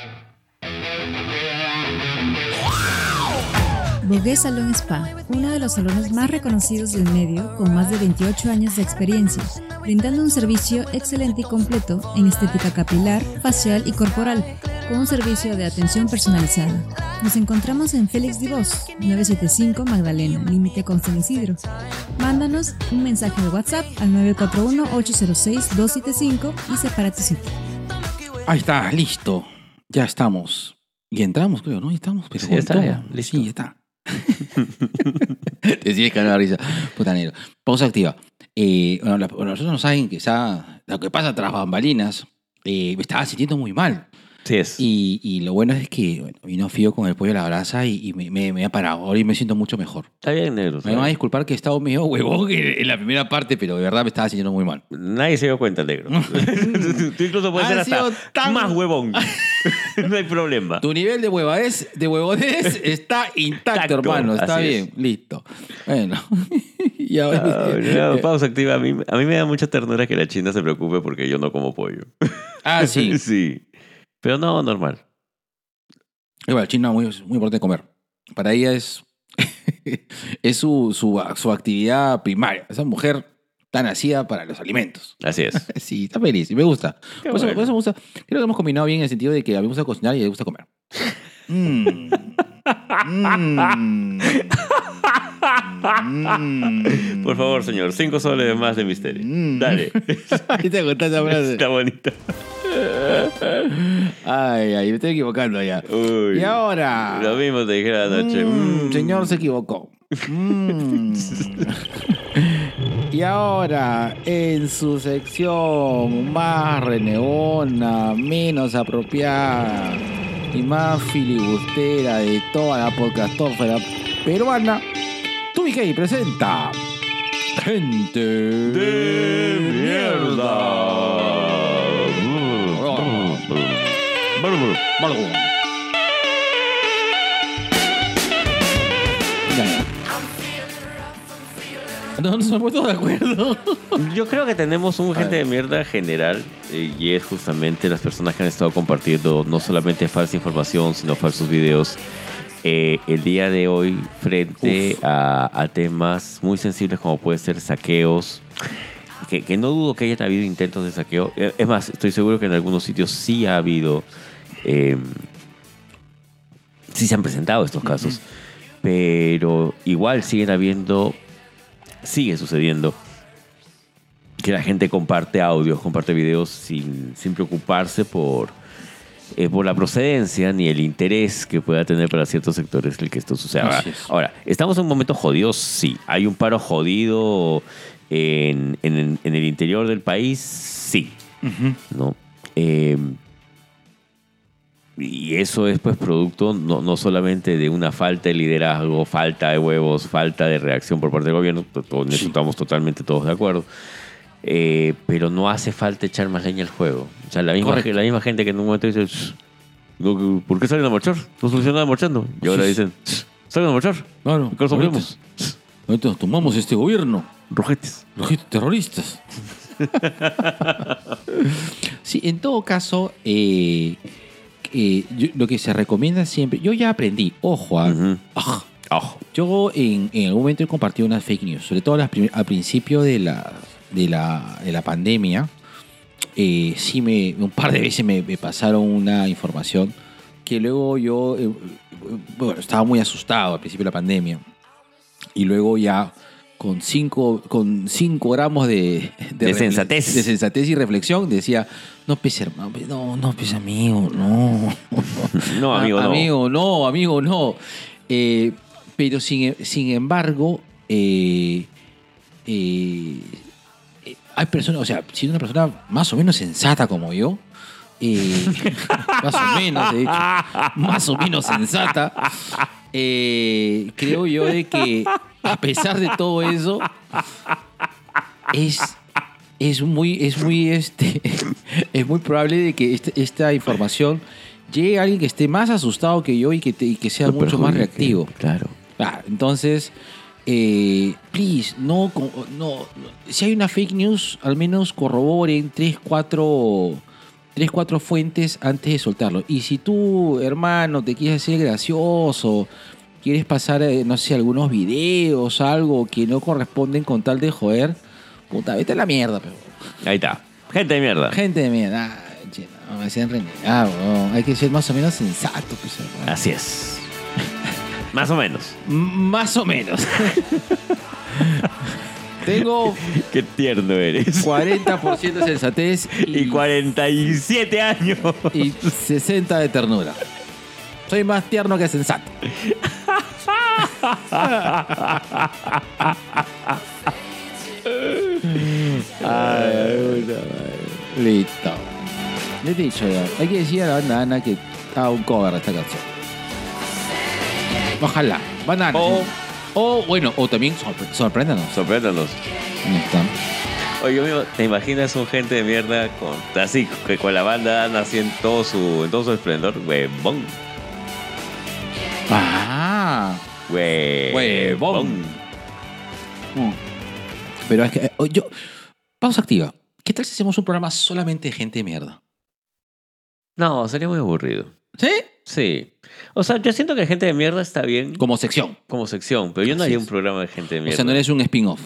Bogué Salón Spa, uno de los salones más reconocidos del medio, con más de 28 años de experiencia, brindando un servicio excelente y completo en estética capilar, facial y corporal, con un servicio de atención personalizada. Nos encontramos en Félix Divos, 975 Magdalena, límite con San Isidro. Mándanos un mensaje de WhatsApp al 941-806-275 y separa tu sitio. Ahí está, listo. Ya estamos. Y entramos, creo, ¿no? Ya estamos, pero Sí, está ya, listo. Sí, ya está. Te sigues cagando la risa. Puta negro. Pausa activa. Eh, bueno, la- bueno, nosotros no saben está, lo que pasa tras bambalinas. eh, me estaba sintiendo muy mal. Sí es. Y, y lo bueno es que bueno, vino Fío con el pollo a la brasa y, y me, me- me ha parado. Ahora me siento mucho mejor. Está bien, negro. Me van a disculpar que he estado medio huevón en la primera parte, pero de verdad me estaba sintiendo muy mal. Nadie se dio cuenta, negro. Tú incluso puedes ser hasta tan- más huevón. no hay problema. Tu nivel de huevadez, de huevonés está intacto, hermano. Está así bien, es. listo. Bueno. y ahora- Ah, no, pausa activa. A mí, a mí me da mucha ternura que la China se preocupe porque yo no como pollo. ah, sí. sí. Pero no, normal. Igual, China muy, muy importante comer. Para ella es, es su, su, su actividad primaria. Esa mujer está nacida para los alimentos. Así es. Sí, está feliz y me gusta. Por eso, por eso me gusta. Creo que hemos combinado bien en el sentido de que a mí me gusta cocinar y le gusta comer. Mm. Mm. Mm. Por favor, señor, cinco soles más de misterio. Mm. Dale. Ahí te esa frase. Está bonita. Ay, ay, me estoy equivocando ya. Uy. Y ahora. Lo mismo te dije anoche. Mm, Mm. Señor se equivocó. Mm. y ahora, en su sección más renegona, menos apropiada y más filibustera de toda la podcastófera peruana, Tubikey presenta Gente de mierda. No nos hemos puesto de acuerdo. Yo creo que tenemos un gente de mierda general eh, y es justamente las personas que han estado compartiendo no solamente falsa información, sino falsos videos. Eh, el día de hoy frente a, a temas muy sensibles como puede ser saqueos, que, que no dudo que haya habido intentos de saqueo. Eh, Es más, estoy seguro que en algunos sitios sí ha habido, eh, sí se han presentado estos casos, pero igual siguen habiendo, sigue sucediendo que la gente comparte audios, comparte videos sin, sin preocuparse por, eh, por la procedencia ni el interés que pueda tener para ciertos sectores el que esto suceda. Ahora, Así es. ahora, estamos en un momento jodido, sí. Hay un paro jodido en, en- en el interior del país, sí. ¿no? Eh, y eso es pues producto no, no solamente de una falta de liderazgo, falta de huevos, falta de reacción por parte del gobierno, en eso estamos totalmente todos de acuerdo. Eh, pero no hace falta echar más leña al juego. O sea, la misma, la misma gente que en un momento dice, "Shh, no, ¿por qué salen a marchar? No soluciona nada marchando. Y ahora dicen, "Shh, salgan a marchar. Claro. ¿Qué resolvemos? Ahorita nos tomamos este gobierno. Rojetes. Los terroristas. sí, en todo caso, eh, eh, yo- lo que se recomienda siempre, yo ya aprendí, ojo, Ujú. ah, Ojo. yo en, en algún momento he compartido unas fake news, sobre todo las al principio de la, de la, de la pandemia. eh, sí, me, un par de veces me, me pasaron una información que luego yo, eh, bueno, estaba muy asustado al principio de la pandemia. Y luego ya con cinco, con cinco gramos de, sensatez. de sensatez y reflexión decía, no, pues hermano, no, no, pues amigo, no. No, amigo, no. Amigo, no, amigo, no. Eh, pero sin, sin embargo, eh, eh, hay personas, o sea, si una persona más o menos sensata como yo, más o menos, de hecho, más o menos sensata, eh, creo yo de que a pesar de todo eso, es, es muy, es muy, este, es muy probable de que este- esta información llegue a alguien que esté más asustado que yo y que, te- y que sea mucho más reactivo. Claro. Ah, entonces, eh, please, no, no, no- si hay una fake news, al menos corroboren tres, cuatro, tres, cuatro fuentes antes de soltarlo. Y si tú, hermano, te quieres hacer gracioso, quieres pasar, eh, no sé, algunos videos, algo que no corresponden con tal de joder, puta, vete a la mierda, pero. Ahí está. Gente de mierda. Gente de mierda, ah, no, me sean renegados, no, hay que ser más o menos sensato, pues. Así es. Más o menos. M- Más o menos. Tengo Qué tierno eres. 40% de sensatez y, Y 47 años. y 60 de ternura. Soy más tierno que sensato. Listo. Ya te he dicho ya. Hay que decir a la banda Ana que haga un cover de esta canción. Ojalá. Banana. O- sí. O, bueno, o también sorpre- sorpréndanos. Sorpréndanos. Ahí está. Oye, yo mismo, ¿te imaginas un gente de mierda con así, que con la banda así en todo su, en todo su esplendor? Huevón. Ah. Huevón. Mm. Pero es que, eh, yo. Pausa activa. ¿Qué tal si hacemos un programa solamente de gente de mierda? No, sería muy aburrido. ¿Sí? Sí. O sea, yo siento que gente de mierda está bien como, Como sección. sección, pero yo no Así haría es. un programa de gente de O mierda. sea, no eres un spin-off.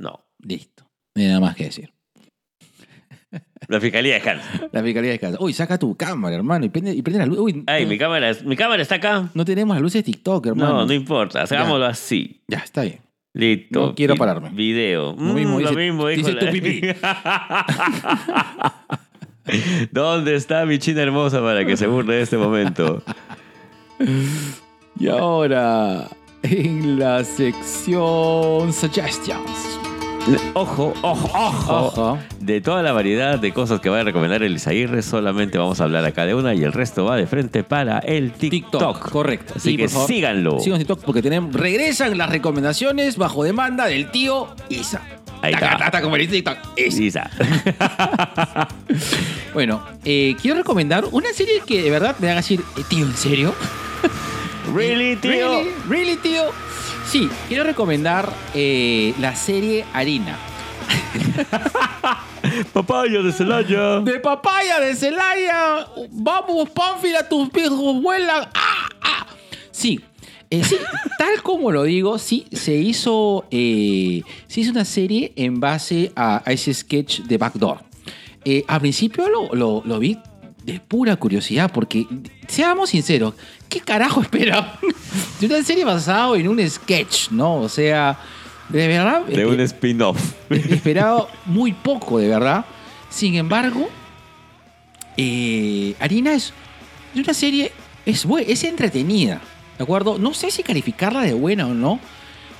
No. Listo. No hay nada más que decir. La fiscalía de Hans. La fiscalía de casa. Uy, saca tu cámara, hermano, y prende, y prende la luz. Uy, Ay, no, mi cámara, es- mi cámara está acá. no tenemos las luces de TikTok, hermano. No, no importa. Hagámoslo así. Ya, está bien. Listo. No quiero Vi- pararme. Video. Lo mismo Mm, mismo dice tu pipí. ¿Dónde está mi china hermosa para que se burle de este momento? Y ahora, en la sección Suggestions. Ojo, ojo, ojo. Ojo. De toda la variedad de cosas que va a recomendar el Isaguirre, solamente vamos a hablar acá de una y el resto va de frente para el TikTok. TikTok, correcto. Así Y, que favor, síganlo. Sigan TikTok porque tenemos, regresan las recomendaciones bajo demanda del tío Isa. Ahí está. Taca, como dice TikTok. Isa. Isa. Bueno, eh, quiero recomendar una serie que de verdad me haga decir, eh, tío, ¿en serio? really, tío. ¿Really? ¿Really, tío? Sí, quiero recomendar eh, la serie Harina. Papaya de Celaya. De papaya de Celaya. Vamos, Pánfila, tus viejos vuelan. ¡Ah, ah! Sí, eh, sí, tal como lo digo, sí, se hizo, eh, se hizo una serie en base a, a ese sketch de Backdoor. Eh, al principio lo, lo- lo vi de pura curiosidad, porque, seamos sinceros, ¿qué carajo espera de una serie basada en un sketch, no? O sea, de verdad... De eh, un spin-off. esperado muy poco, de verdad. Sin embargo, eh, Harina es, es una serie, es, es entretenida, ¿de acuerdo? No sé si calificarla de buena o no,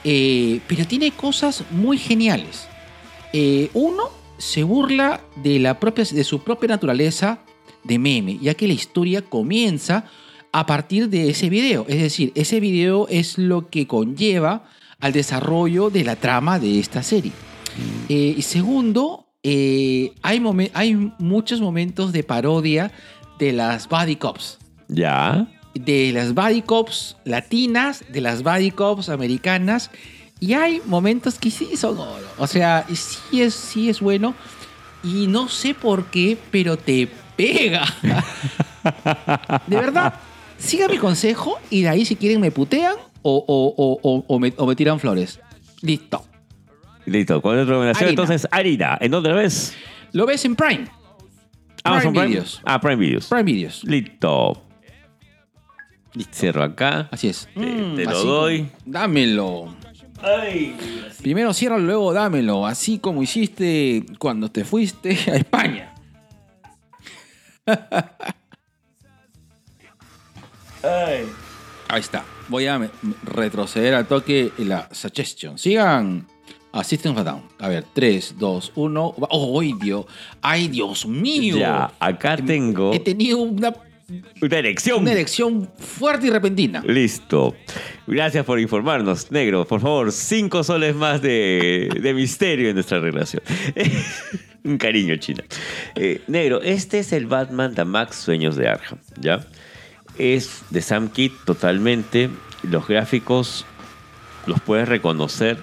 eh, pero tiene cosas muy geniales. Eh, uno se burla de, la propia, de su propia naturaleza de meme, ya que la historia comienza a partir de ese video. Es decir, ese video es lo que conlleva al desarrollo de la trama de esta serie. Eh, y segundo, eh, hay, momen- hay muchos momentos de parodia de las body cops. Ya. De las body cops latinas, de las body cops americanas. Y hay momentos que sí son oro. O sea, sí es, sí es bueno. Y no sé por qué, pero te pega. De verdad, siga mi consejo y de ahí si quieren me putean o, o- o- o- o me, me tiran flores. Listo. Listo. ¿Cuál es la recomendación? Harina. Entonces, Harina. ¿En dónde la ves? Lo ves en Prime. Amazon Prime. Videos. Ah, Prime Videos. Prime Videos. Listo. Cierro acá. Así es. Te- te lo doy. Dámelo. Ay. Primero cierra, luego dámelo. Así como hiciste cuando te fuiste a España. Ay. Ahí está. Voy a retroceder al toque la suggestion. Sigan a System of a Down. A ver, 3, 2, 1. ¡Oh, Dios! ¡Ay, Dios mío! Ya, acá tengo He tenido una, una erección. una erección fuerte y repentina. Listo. Gracias por informarnos, negro. Por favor, cinco soles más de, de misterio en nuestra relación. Un cariño, China. Eh, negro, este es el Batman de Max Sueños de Arkham, ¿ya? Es de Sam Kidd totalmente. Los gráficos los puedes reconocer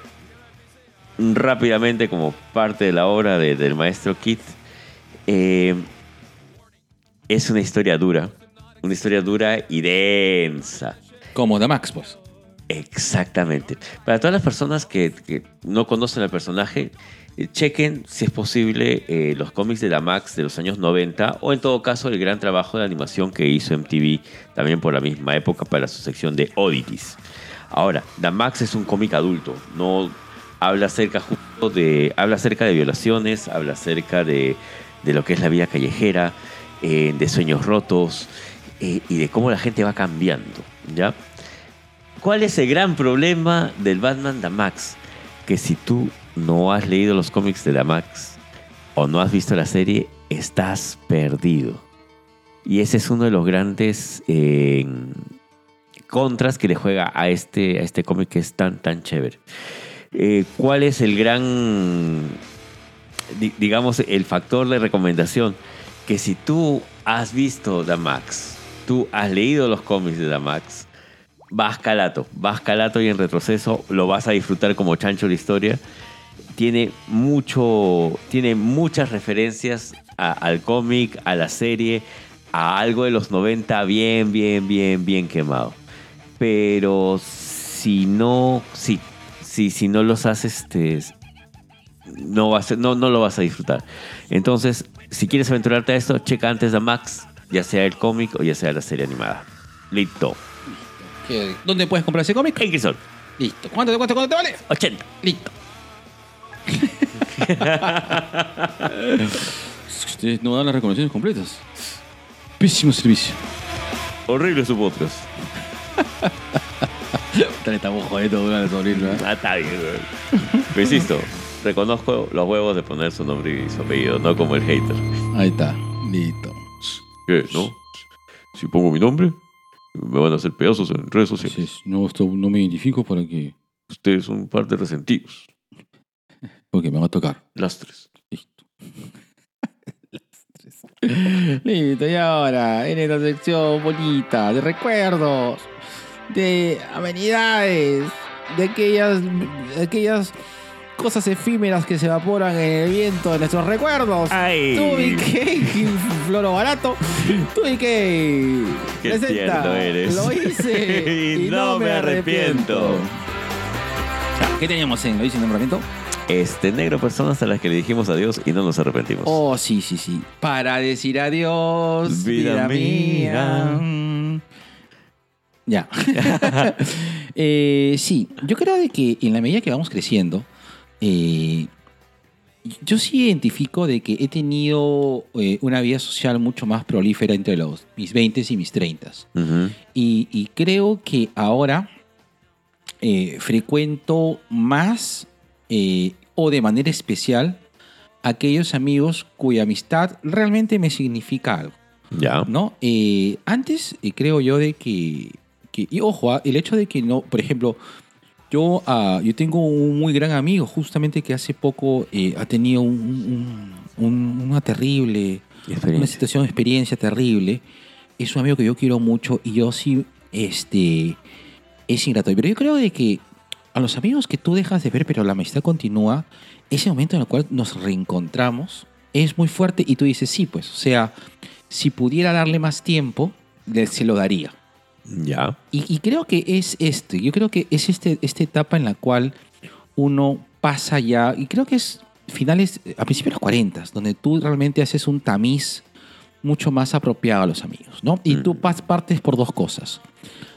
rápidamente como parte de la obra de- del maestro Kidd. Eh, es una historia dura. Una historia dura y densa. Como The Max, pues. Exactamente. Para todas las personas que, que no conocen al personaje, eh, chequen si es posible eh, los cómics de la Max de los años 90 o en todo caso el gran trabajo de animación que hizo MTV también por la misma época para su sección de Oddities. Ahora, The Max es un cómic adulto, no habla acerca justo de habla acerca de violaciones, habla acerca de, de lo que es la vida callejera, eh, de sueños rotos eh, y de cómo la gente va cambiando, ¿ya? ¿Cuál es el gran problema del Batman Max? Que si tú no has leído los cómics de Max o no has visto la serie, estás perdido. Y ese es uno de los grandes eh, contras que le juega a este, a este cómic que es tan, tan chévere. ¿Cuál es el gran, di- digamos, el factor de recomendación? Que si tú has visto Damax, tú has leído los cómics de Damax, vas calato, vas calato y en retroceso lo vas a disfrutar como chancho la historia. Tiene mucho, tiene muchas referencias al cómic, a la serie, a algo de los 90 bien, bien, bien, bien quemado. Pero si no, si, si, si no los haces, este, no, vas no, no lo vas a disfrutar. Entonces, si quieres aventurarte a esto, checa antes a Max, ya sea el cómic o ya sea la serie animada. Listo. ¿Qué- ¿Dónde puedes comprar ese cómic? En Crisol, Listo. ¿Cuánto te cuesta? ¿Cuánto te vale? 80. Listo. Ustedes no dan las recomendaciones completas. Pésimo servicio. Horrible su podcast. Estamos ¿eh? Ah, está bien, güey. Pero insisto, reconozco los huevos de poner su nombre y su apellido, no como el hater. Ahí está. Listo. ¿Qué? ¿No? Si pongo mi nombre, me van a hacer pedazos en redes sociales. No, esto no me identifico para que. Ustedes son parte resentidos. Porque me va a tocar. Lastres. Listo. Listo, y ahora, en esta sección bonita de recuerdos, de amenidades, de aquellas, de aquellas cosas efímeras que se evaporan en el viento de nuestros recuerdos. ¡Ay! Tú y que Floro Barato, tú y que Qué tierno eres. Lo hice Y no me arrepiento. ¿Qué teníamos en Lo hice y no me arrepiento? Este negro personas a las que le dijimos adiós y no nos arrepentimos. Oh, sí, sí, sí. Para decir adiós, Vida vida, mía. mía. Ya. Eh, sí, yo creo de que en la medida que vamos creciendo, eh, yo sí identifico de que he tenido eh, una vida social mucho más prolífera entre los, mis 20 y mis 30. Ujú. Y, y creo que ahora eh, frecuento más eh, o de manera especial aquellos amigos cuya amistad realmente me significa algo. Ya. ¿no? Antes creo yo de que, que- y ojo, ah, el hecho de que no, por ejemplo, yo, ah, yo tengo un muy gran amigo justamente que hace poco eh, ha tenido un- un- un- una terrible una situación, experiencia terrible. Es un amigo que yo quiero mucho y yo sí, este, es ingrato. Pero yo creo de que a los amigos que tú dejas de ver, pero la amistad continúa, ese momento en el cual nos reencontramos es muy fuerte y tú dices, sí, pues, o sea, si pudiera darle más tiempo, se lo daría. Ya. Y, y creo que es esto, yo creo que es este, esta etapa en la cual uno pasa ya, y creo que es finales, a principios de los 40, donde tú realmente haces un tamiz mucho más apropiado a los amigos, ¿no? Y tú pas- partes por dos cosas.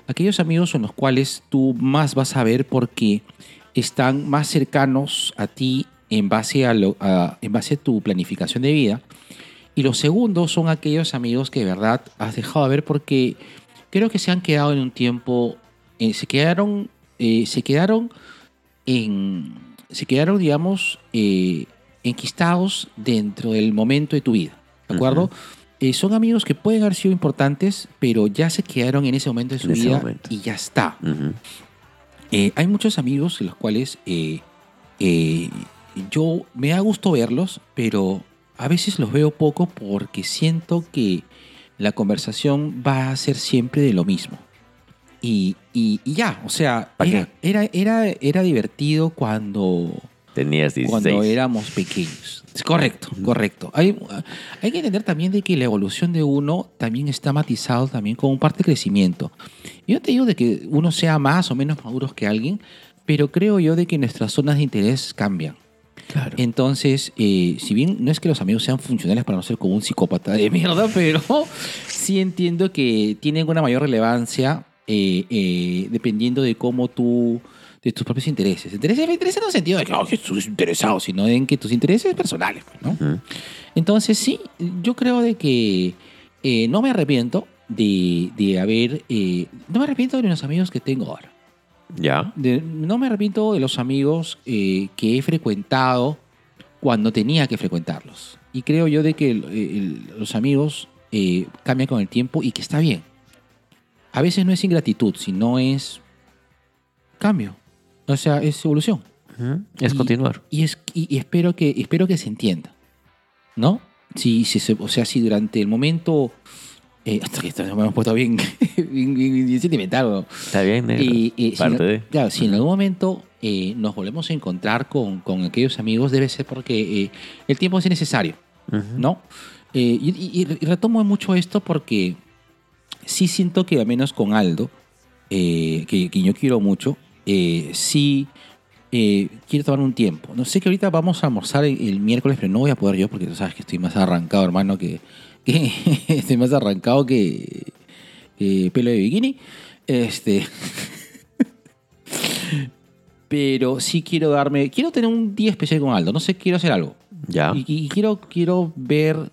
Aquellos amigos en los cuales tú más vas a ver porque están más cercanos a ti en base a, lo- a- en base a tu planificación de vida. Y los segundos son aquellos amigos que de verdad has dejado de ver porque creo que se han quedado en un tiempo, eh, se quedaron, eh, se quedaron en, se quedaron, digamos, eh, enquistados dentro del momento de tu vida, ¿de acuerdo? Son amigos que pueden haber sido importantes, pero ya se quedaron en ese momento de su En vida y ya está. Hay muchos amigos en los cuales yo me da gusto verlos, pero a veces los veo poco porque siento que la conversación va a ser siempre de lo mismo. Y, y- y ya, o sea, ¿Pa' era, era, era, era divertido cuando, Tenías 16. cuando éramos pequeños. Es correcto, correcto. Hay, hay que entender también de que la evolución de uno también está matizado también con un parte de crecimiento. Yo te digo de que uno sea más o menos maduro que alguien, pero creo yo de que nuestras zonas de interés cambian. Claro. Entonces, eh, si bien no es que los amigos sean funcionales para no ser como un psicópata de mierda, pero sí entiendo que tienen una mayor relevancia eh, eh, dependiendo de cómo tú, de tus propios intereses. Intereses, intereses no en el sentido de que oh, tú eres interesado, sino en que tus intereses personales, pues, ¿no? Entonces, sí, yo creo de que eh, no me arrepiento de, de haber, eh, no me arrepiento de los amigos que tengo ahora. Ya. De- no me arrepiento de los amigos eh, que he frecuentado cuando tenía que frecuentarlos. Y creo yo de que el- el- los amigos eh, cambian con el tiempo y que está bien. A veces no es ingratitud, sino es cambio. O sea, es evolución. Es Y- continuar. Y, es, y, y espero, que, espero que se entienda. ¿No? Si, si o sea, si durante el momento. Eh, hasta que esto- me hemos puesto bien, bien, bien- bien sentimental. Está bien, negro. Y, y si, Parte en- de. claro, si en algún momento eh, nos volvemos a encontrar con, con aquellos amigos, debe ser porque eh, el tiempo es necesario. ¿no? Eh, y, y- y retomo mucho esto porque sí siento que al menos con Aldo, que, que yo quiero mucho, sí eh, quiero tomar un tiempo. No sé que ahorita vamos a almorzar el, el miércoles, pero no voy a poder yo porque tú sabes que estoy más arrancado, hermano, que, que estoy más arrancado que, que pelo de bikini. Este. Pero sí quiero darme. Quiero tener un día especial con Aldo. No sé, quiero hacer algo. Ya. Y, y quiero, quiero ver.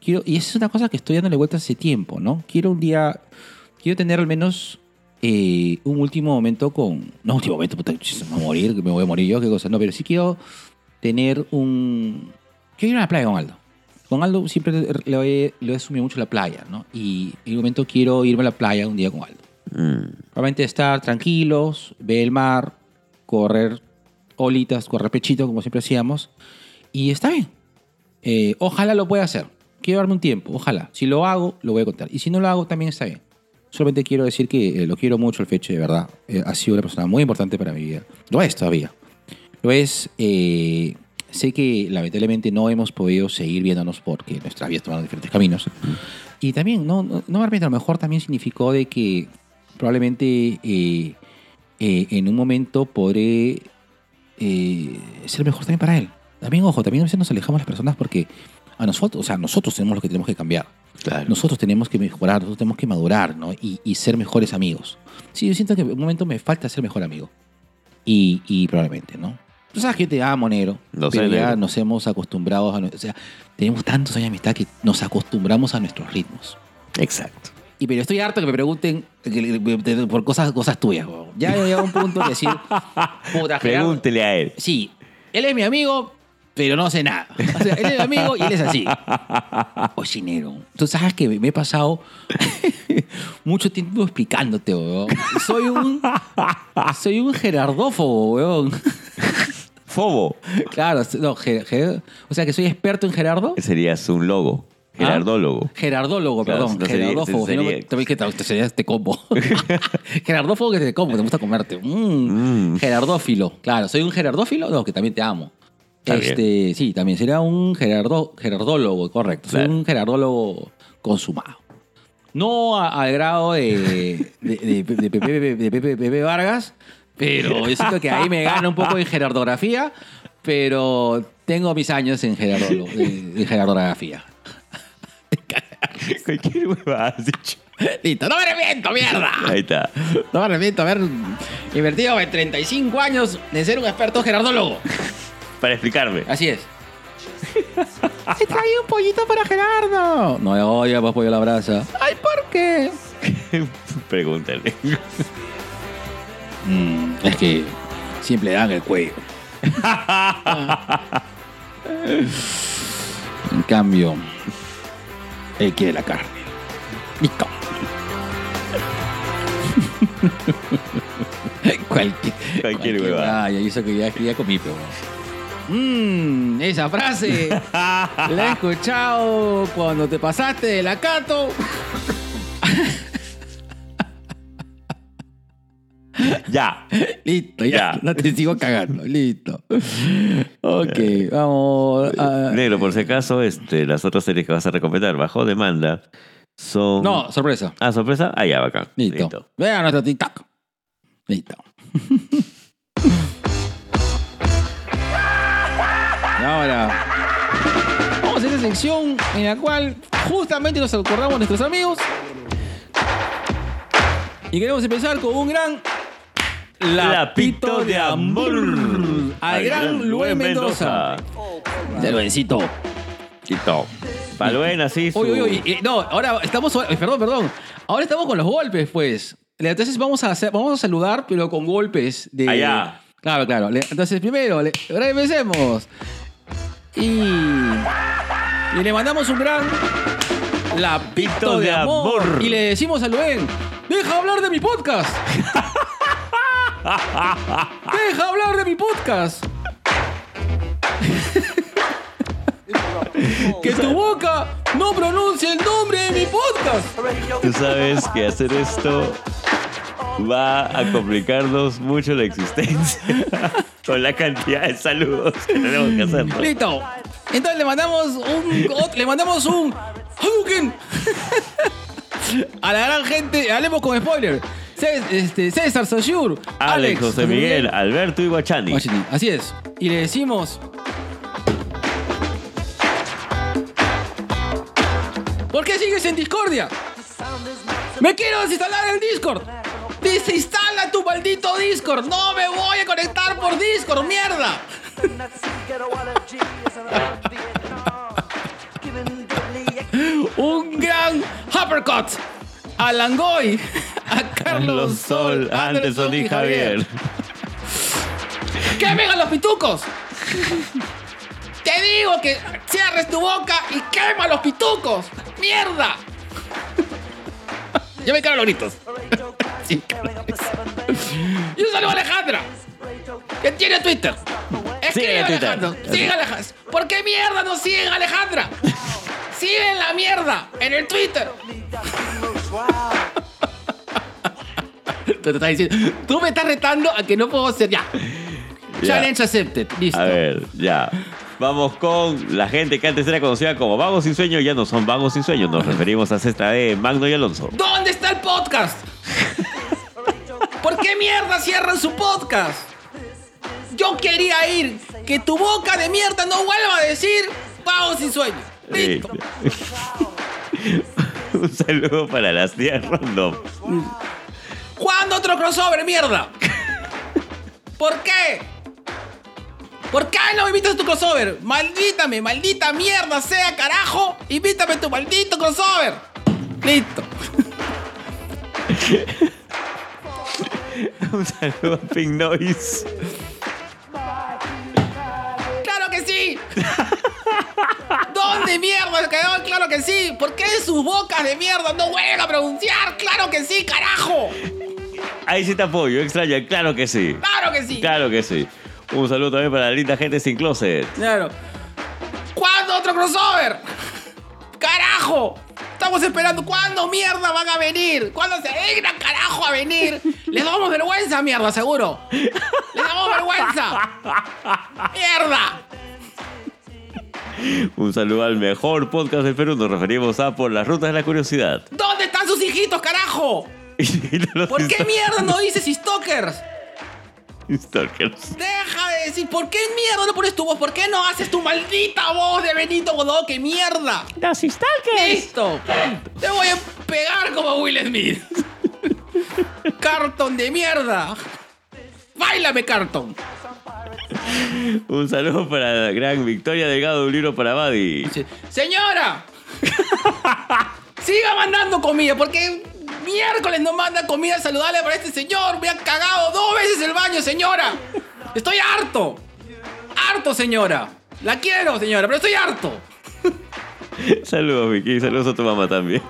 Quiero, y esa es una cosa que estoy dándole vuelta hace tiempo, ¿no? Quiero un día. Quiero tener al menos eh, un último momento con. No, último momento, puta, me voy a morir, me voy a morir yo, qué cosa. No, pero sí quiero tener un. Quiero ir a la playa con Aldo. Con Aldo siempre le he, le he asumido mucho la playa, ¿no? Y en un momento quiero irme a la playa un día con Aldo. Mm. Probablemente estar tranquilos, ver el mar, correr olitas, correr pechito, como siempre hacíamos. Y está bien. Eh, ojalá lo pueda hacer. Quiero darme un tiempo, ojalá. Si lo hago, lo voy a contar. Y si no lo hago, también está bien. Solamente quiero decir que eh, lo quiero mucho el Feche, de verdad. Eh, ha sido una persona muy importante para mi vida. Lo es todavía. Lo es. eh, sé que lamentablemente no hemos podido seguir viéndonos porque nuestras vidas tomaron diferentes caminos. Y también, no, no, no me a lo mejor también significó de que probablemente eh, eh, en un momento podré eh, ser mejor también para él. También, ojo, también a veces nos alejamos las personas porque a nosotros, o sea, nosotros tenemos lo que tenemos que cambiar. Claro. Nosotros tenemos que mejorar, nosotros tenemos que madurar, ¿no? Y, y ser mejores amigos. Sí, yo siento que en un momento me falta ser mejor amigo. Y, y probablemente, ¿no? Tú sabes que yo te amo, negro. Sé, pero ya negro. nos hemos acostumbrado a... O sea, tenemos tantos años de amistad que nos acostumbramos a nuestros ritmos. Exacto. Y pero estoy harto que me pregunten por cosas, cosas tuyas. weón. Ya he llegado a un punto de decir, puta, Pregúntele a él. Sí, él es mi amigo, pero no sé nada. O sea, él es mi amigo y él es así. Oye, negro, tú sabes que me he pasado mucho tiempo explicándote, weón. Soy un, soy un gerardófobo, weón. Fobo. Claro, no, o sea que soy experto en Gerardo. Serías un logo. Gerardólogo. Gerardólogo, Claro, perdón. no sería- Gerardófobo. sería- también que te, te sería este combo. Gerardófobo que te como, te gusta comerte. Mm. Mm. Gerardófilo. Claro, soy un gerardófilo, no, que también te amo. Este, sí, también sería un gerardo, gerardólogo, correcto. Claro. un gerardólogo consumado. No a- al grado de, de, de- de Pepe, de Pepe- Pepe Vargas, pero yo siento que ahí me gana un poco en gerardografía, pero tengo mis años en, en- en gerardografía. Cualquier hueva has dicho. Listo, no me arrepiento, mierda. Ahí está. No me arrepiento haber invertido en 35 años de ser un experto gerardólogo. Para explicarme. Así es. Te traí un pollito para Gerardo. No, oye, pues pollo a la brasa. Ay, ¿por qué? Pregúntale. Mm, es que siempre dan el cuello. en cambio, él quiere la carne. Listo. Cualquier, Cualquier huevada. Ay, eso que ya, que ya comí, pero. Mmm, esa frase la he escuchado cuando te pasaste de la cato. Ya. Listo, ya. Ya. No te sigo cagando. Listo. Ok, vamos. a- Negro, por si acaso, este, las otras series que vas a recomendar bajo demanda son. No, sorpresa. Ah, sorpresa. Ah, ya, bacán. Listo. Vean nuestro TikTok. Listo. ahora. Vamos a esta sección en la cual justamente nos acordamos de nuestros amigos. Y queremos empezar con un gran Lapito de amor. al gran Luis Mendoza. De Luisito. Listo. Paluena, sí. Su... Oye, oye, oye, eh, no, ahora estamos, eh, perdón, perdón. Ahora estamos con los golpes, pues. Entonces vamos a hacer, vamos a saludar, pero con golpes de. Allá. Claro, claro. Le- Entonces primero, le- ahora empecemos. Y Y le mandamos un gran lapito de, de amor. amor. Y le decimos a Luen, deja hablar de mi podcast. deja hablar de mi podcast. que tu boca no pronuncie el nombre de mi podcast. Tú sabes que hacer esto va a complicarnos mucho la existencia con la cantidad de saludos que tenemos que hacer. Listo. Entonces le mandamos un. Le mandamos un. Hadouken. A la gran gente. Hablemos con spoiler. Este, César Sayur. Alex, José Miguel, Alberto y Guachani. Washington, Así es. Y le decimos. ¿Por qué sigues en discordia? Me quiero desinstalar el Discord. Desinstala tu maldito Discord. No me voy a conectar por Discord, mierda. Un gran uppercut a Langoy, a Carlos Carlos Sol, Anderson y Javier. ¡Quemen a los pitucos! Te digo que cierres tu boca y quema a los pitucos. ¡Mierda! Ya me caen los gritos. Sí. Y un saludo a Alejandra, que tiene Twitter. Escribe Sigue a Twitter. Alejandro. Sigue Alejandra. ¿Por qué mierda no siguen Alejandra? Siguen la mierda en el Twitter. Te estás diciendo, tú me estás retando a que no puedo ser ya. Ya. Challenge accepted. Listo. A ver, ya. Vamos con la gente que antes era conocida como Vagos sin Sueño, ya no son Vagos sin Sueño. Nos referimos a Cesta de Magno y Alonso. ¿Dónde está el podcast? ¿Por qué mierda cierran su podcast? Yo quería ir. Que tu boca de mierda no vuelva a decir vagos sin sueño. Listo. Un saludo para las tías random. ¿Cuándo otro crossover, mierda? ¿Por qué? ¿Por qué no me invitas a tu crossover? Maldítame, maldita mierda sea, carajo. Invítame a tu maldito crossover. Listo. Un saludo a Pink Noise. ¡Claro que sí! ¿Dónde mierda quedó? ¡Claro que sí! ¿Por qué sus bocas de mierda no vuelven a pronunciar? ¡Claro que sí, carajo! Ahí sí te apoyo, extraña, claro que sí. ¡Claro que sí! Claro que sí. Un saludo también para la linda gente sin closet. Claro. ¿Cuándo otro crossover? ¡Carajo! Estamos esperando. ¿Cuándo mierda van a venir? ¿Cuándo se dignan carajo a venir? Les damos vergüenza, mierda, seguro. Les damos vergüenza. ¡Mierda! Un saludo al mejor podcast del Perú. Nos referimos a Por las Rutas de la Curiosidad. ¿Dónde están sus hijitos, carajo? ¿Por qué mierda no dices stalkers? Stalkers. Deja de decir, ¿por qué mierda no pones tu voz? ¿Por qué no haces tu maldita voz de Benito Godó? ¡Qué mierda! Los Stalkers. ¡Listo! Te voy a pegar como Will Smith. ¡Carton de mierda! ¡Báilame, Carton! Un saludo para la gran Victoria Delgado de un libro para Buddy. ¡Señora! Siga mandando comida, porque miércoles no manda comida saludable para este señor. Me ha cagado dos veces el baño, señora. Estoy harto. Harto, señora. La quiero, señora, pero estoy harto. Saludos, Vicky. Saludos a tu mamá también.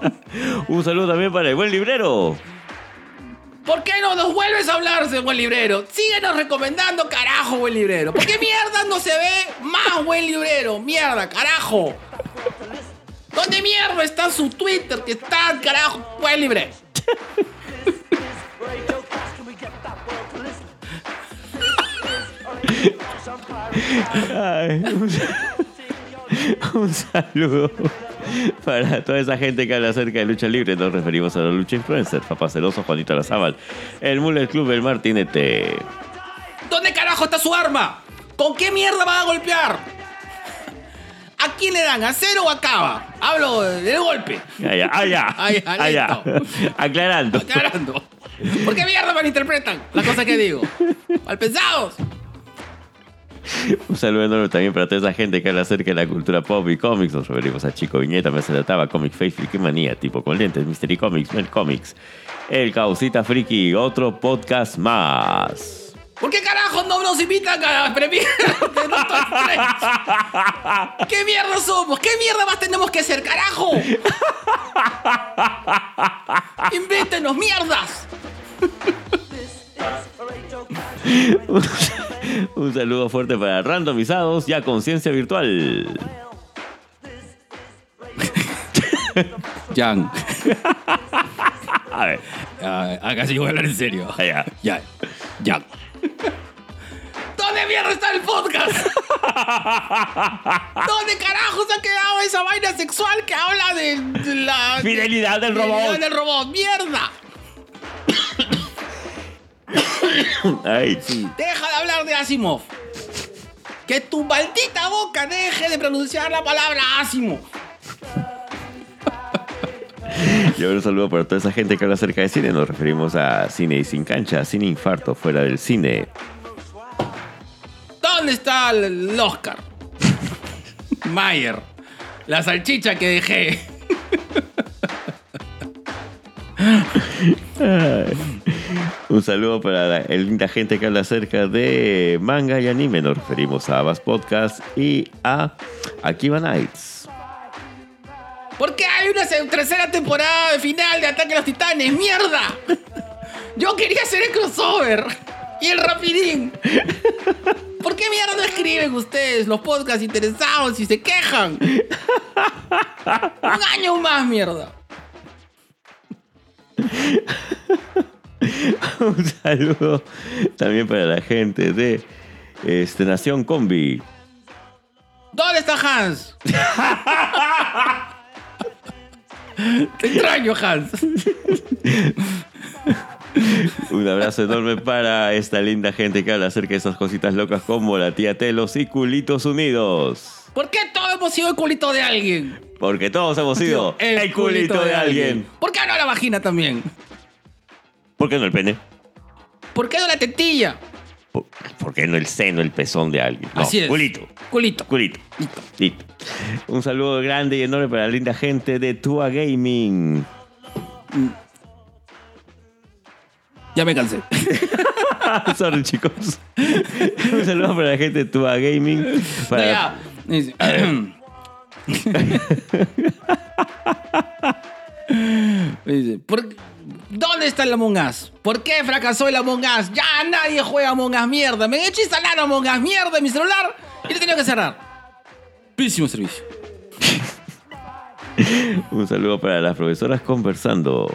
Un saludo también para el buen librero. ¿Por qué no nos vuelves a hablar, buen librero? Síguenos recomendando, carajo, buen librero. ¿Por qué mierda no se ve más buen librero? Mierda, carajo. ¿Dónde mierda está su Twitter que está, carajo, buen librero? Ay, un, un saludo para toda esa gente que habla acerca de lucha libre. Nos referimos a la lucha influencer. Papá Celoso, Juanito Lazábal, el Mullet Club, el Martinete. ¿Dónde carajo está su arma? ¿Con qué mierda van a golpear? ¿A quién le dan? ¿A cero o a cava? Hablo del golpe. Allá, allá, allá. Aclarando. Aclarando. ¿Por qué mierda malinterpretan las cosas que digo? Mal pensados. Un saludo enorme también para toda esa gente que habla acerca de la cultura pop y cómics. Nos referimos a Chico Viñeta, Mesa de Taba, Comic Face, Friki Manía, Tipo con Lentes, Mystery Comics, Mel Comics, El Causita Friki, otro podcast más. ¿Por qué carajo no nos invitan a premiar de Doctor ¿Qué mierda somos? ¿Qué mierda más tenemos que hacer, carajo? Invéntenos mierdas. Un saludo fuerte para randomizados y a conciencia virtual. Jan, A ver, ah, acá sí voy a hablar en serio. Ya, ya. ¿Dónde mierda está el podcast? ¿Dónde carajo se ha quedado esa vaina sexual que habla de, la Fidelidad del fidelidad robot. del robot? ¡Mierda! Ay, Deja de hablar de Asimov. Que tu maldita boca deje de pronunciar la palabra Asimov. Y ahora un saludo para toda esa gente que habla acerca de cine. Nos referimos a cine y sin cancha, sin infarto, fuera del cine. ¿Dónde está el, Oscar? Mayer. La salchicha que dejé. Un saludo para la el linda gente que habla acerca de manga y anime. Nos referimos a Abbas Podcast y a Akiba Nights. ¿Por qué hay una tercera temporada de final de Ataque a los Titanes? ¡Mierda! Yo quería hacer el crossover y el rapidín. ¿Por qué mierda no escriben ustedes los podcasts interesados y se quejan? Un año más, mierda. Un saludo también para la gente de este, Nación Combi. ¿Dónde está Hans? Te extraño, Hans. Un abrazo enorme para esta linda gente que habla acerca de esas cositas locas como la tía Telos y Culitos Unidos. ¿Por qué todos hemos sido el culito de alguien? Porque todos hemos sido el, culito, de, alguien. ¿Por qué no la vagina también? ¿Por qué no el pene? ¿Por qué no la tetilla? ¿Por, por qué no el seno, el pezón de alguien? No, Así es. culito. Culito. Culito. Un saludo grande y enorme para la linda gente de Tua Gaming. Ya me cansé. Sorry, chicos. Un saludo para la gente de Tua Gaming. Para No, ya. Dice, ¿por- ¿Dónde está el Among Us? ¿Por qué fracasó el Among Us? Ya nadie juega Among Us, mierda. Me he hecho instalar Among Us, mierda, en mi celular y lo he tenido que cerrar. Pésimo servicio. Un saludo para las profesoras conversando.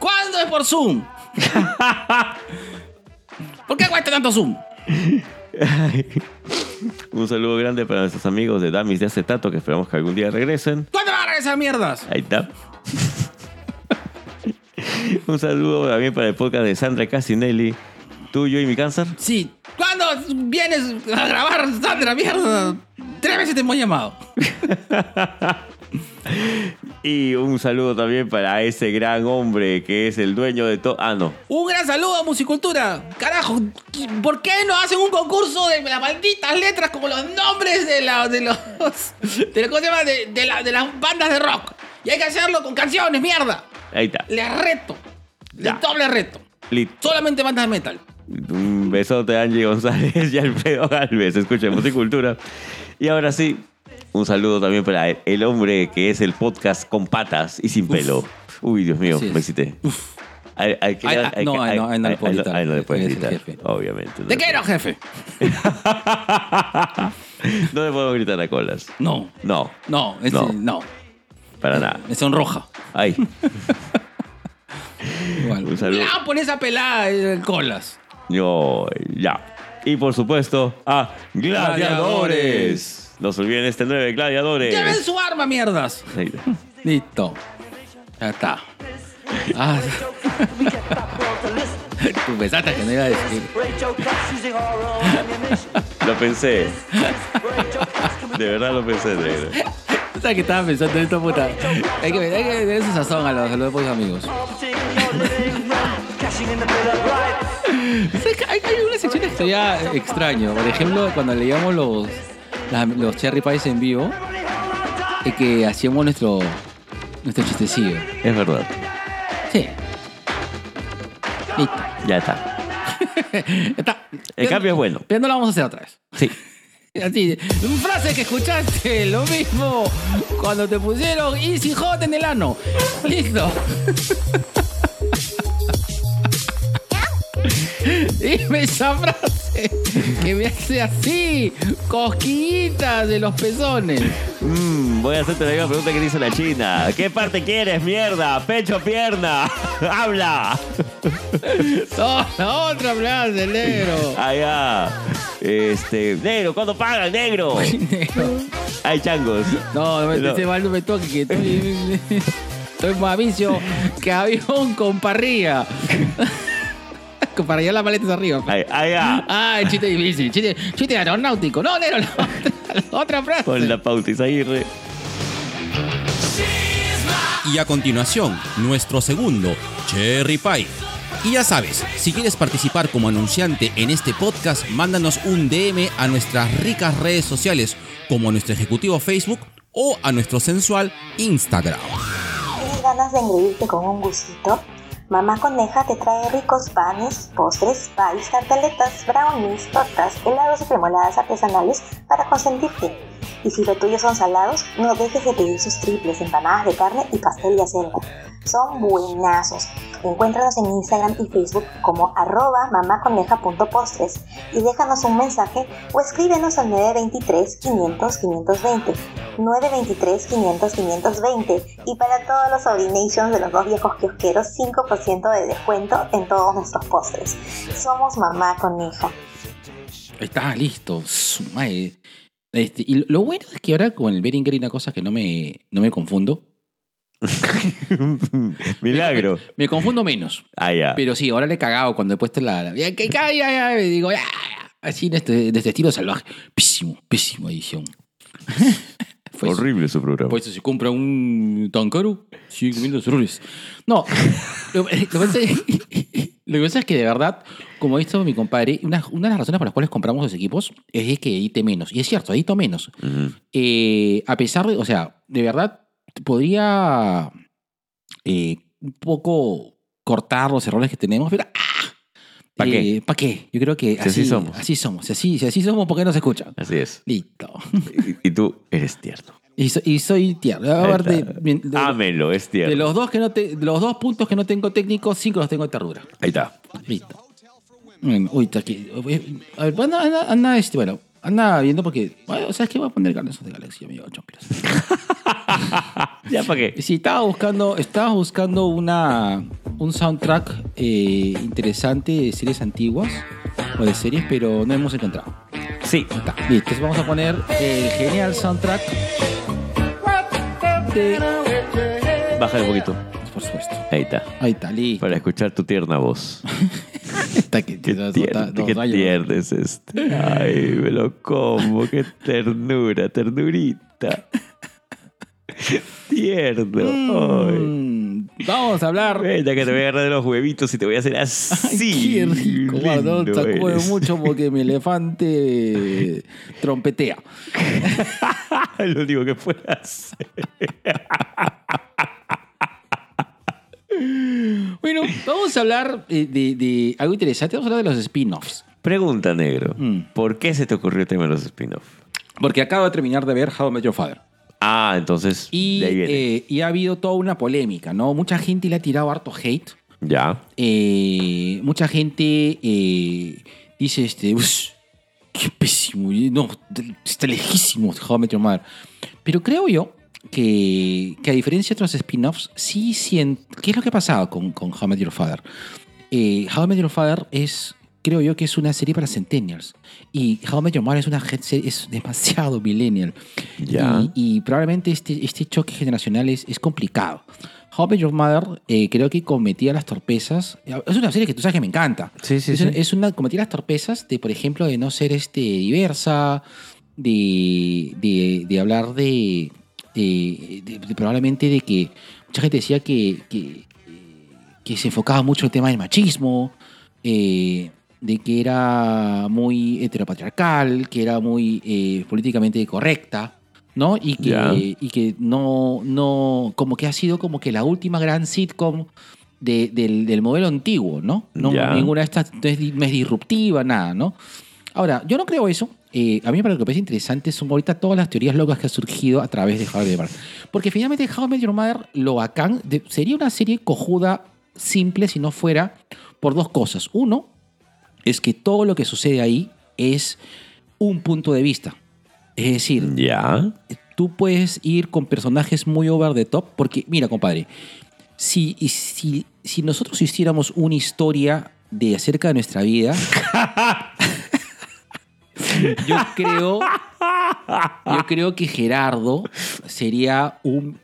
¿Cuándo es por Zoom? ¿Por qué cuesta tanto Zoom? Un saludo grande para nuestros amigos de Damis de Acetato que esperamos que algún día regresen. ¿Cuándo van a regresar mierdas? Ahí está. Un saludo también para el podcast de Sandra Casinelli. Tú, yo y mi cáncer. Sí. ¿Cuándo vienes a grabar, Sandra, mierda? Tres veces te hemos llamado. Y un saludo también para ese gran hombre que es el dueño de todo. Ah, no. Un gran saludo a Musicultura. Carajo, ¿por qué no hacen un concurso de las malditas letras como los nombres de, la, de los. De, la- ¿Cómo se llama? De, de la- de las bandas de rock. Y hay que hacerlo con canciones, mierda. Ahí está. Les reto. Ya. doble reto. Listo. Solamente bandas de metal. Un besote a Angie González y Alfredo Galvez. Escucha Musicultura. Y ahora sí, un saludo también para el, el hombre que es el podcast con patas y sin pelo. Uy, Dios mío, Así es. me excité. Hay- hay que- Ay, ah, hay no, que- ay, hay- no, ay, no le hay- puedo ay, no le puedes Él es el gritar. jefe. Obviamente. no ¿De le qué era, jefe? No le podemos gritar a colas. No. No, No, ese- No. no. Para nada. Me sonroja. Ay, Igual. Un saludo. Ya, pon esa pelada en colas. yo, ya. Y por supuesto, a Gladiadores. No se olviden este 9 Gladiadores. Lleven su arma, mierdas. Ahí. Listo. Ya está. Ah. Tú pensaste que no iba a decir. Lo pensé. De verdad lo pensé, negro. ¿Sabes que estaba pensando en esto, puta? Hay que, hay que ver su sazón a los, a los pocos amigos. ¿Sabes que hay, hay una sección que sería extraño. Por ejemplo, cuando leíamos los, los cherry pies en vivo, es que hacíamos nuestro, nuestro chistecillo. Es verdad. Sí. Listo. Ya está. Está. El cambio es bueno. Pero no lo vamos a hacer otra vez. Sí. Así, frase que escuchaste, lo mismo cuando te pusieron Easy Hot en el ano. Listo. Dime esa frase que me hace así, cosquillitas de los pezones. Mm, voy a hacerte la misma pregunta que dice la china. ¿Qué parte quieres, mierda? ¿Pecho, pierna? ¡Habla! No, la otra frase, negro. Allá. Este. Negro, ¿cuándo pagan, negro? Hay changos. No, no me, No. ese mal no me toque, que estoy, estoy más vicio que avión con parrilla. Con parrilla las maletas arriba. Ay- Allá. Ah, el chiste difícil, chiste, chiste aeronáutico. No, negro, la otra, la otra frase. Con la pauta Isaguirre. Y a continuación, nuestro segundo, Cherry Pie. Y ya sabes, si quieres participar como anunciante en este podcast, mándanos un DM a nuestras ricas redes sociales, como a nuestro ejecutivo Facebook o a nuestro sensual Instagram. ¿Tienes ganas de engreírte con un gustito? Mamá Coneja te trae ricos panes, postres, pies, tartaletas, brownies, tortas, helados y cremoladas artesanales para consentirte. Y si lo tuyo son salados, no dejes de pedir sus triples, empanadas de carne y pastel de acelga. Son buenazos. Encuéntranos en Instagram y Facebook como arroba mamaconeja.postres y déjanos un mensaje o escríbenos al 923 500 520 923 500 520 y para todos los Sobrinations de los dos viejos kiosqueros 5% de descuento en todos nuestros postres. Somos Mamá Coneja. Está listo. Este, y lo bueno es que ahora con el Beringer hay una cosa que no me, no me confundo. Milagro. Me confundo menos. Allá. Pero sí, ahora le he cagado cuando he puesto la. que digo, ya, ya, así este, de este estilo salvaje. Pésimo, pésima edición. Pues- Horrible su programa. Pues si compra un tan caro, 5 mil dólares. No, lo, lo que pasa es, que pasa es que de verdad, como ha visto mi compadre, una, una de las razones por las cuales compramos los equipos es que edite menos. Y es cierto, edito menos. Eh, a pesar de, o sea, de verdad, podría eh, un poco cortar los errores que tenemos, pero ¡ah! ¿Pa qué? ¿Para qué? Yo creo que Si así así, somos. Así somos. Si así, si así somos, ¿por qué no se escuchan? Así es. Listo. Y, y tú eres tierno. Y, so- y soy tierno. A de, de- de- Ámelo, es tierno. de los dos que no te- de los dos puntos que no tengo técnicos, cinco los tengo de ternura. Ahí está. Listo. Uy, está aquí. A ver, anda, anda, anda, este, bueno, anda viendo porque. Bueno, ¿Sabes qué? Voy a poner Guardians of the Galaxy, amigo Chompiras. ¿Ya para qué? Sí, estaba buscando, estaba buscando una, un soundtrack eh, interesante de series antiguas o de series, pero no hemos encontrado. Sí. Está. Listo, entonces vamos a poner el genial soundtrack de. Bájale un poquito. Por supuesto. Ahí está. Ahí está, listo. Para escuchar tu tierna voz. Está que Qué dos- tierno, dos qué tierno es este. Ay, me lo como. Qué ternura, ternurita. Tierno. Mm, vamos a hablar. Venga, que te voy a agarrar de los huevitos y te voy a hacer así. Ay, qué rico, guarda, Lindo sacude mucho porque mi elefante trompetea. Lo único que puedo hacer. Bueno, vamos a hablar eh, de, de algo interesante. Vamos a hablar de los spin-offs. Pregunta, negro. Mm. ¿Por qué se te ocurrió el tema de los spin-off? Porque acabo de terminar de ver How I Met Your Father. Ah, entonces Y, de ahí viene. eh, y ha habido toda una polémica, ¿no? Mucha gente le ha tirado harto hate. ya. Eh, mucha gente eh, dice, este, "Ush, qué pésimo, no, está lejísimo How I Met Your Mother. Pero creo yo que, que a diferencia de otros spin-offs, sí siento... ¿Qué es lo que ha pasado con, con How I Met Your Father? Eh, How I Met Your Father es, creo yo, que es una serie para centennials. Y How I Met Your Mother es una es demasiado millennial. Ya. Y, y probablemente este, este choque generacional es, es complicado. How I Met Your Mother eh, creo que cometía las torpezas. Es una serie que tú sabes que me encanta. Sí, sí, es, sí. es una cometía las torpezas de, por ejemplo, de no ser este, diversa, de, de, de hablar de, de- de- de probablemente de que mucha gente decía que, que, que se enfocaba mucho en el tema del machismo, eh, de que era muy heteropatriarcal, que era muy eh, políticamente correcta, ¿no? Y que, y que no, no, como que ha sido como que la última gran sitcom de- del, del modelo antiguo, ¿no? no. Ninguna de estas no es, no es disruptiva, nada, ¿no? Ahora, yo no creo eso. Eh, a mí para lo que me parece interesante son ahorita todas las teorías locas que han surgido a través de How I Met Your Mother. Porque finalmente How I Met Your Mother, lo bacán, de- sería una serie cojuda, simple, si no fuera por dos cosas. Uno, es que todo lo que sucede ahí es un punto de vista. Es decir, Ya. tú puedes ir con personajes muy over the top, porque, mira, compadre, si, si, si nosotros hiciéramos una historia de acerca de nuestra vida, yo creo, yo creo que Gerardo sería un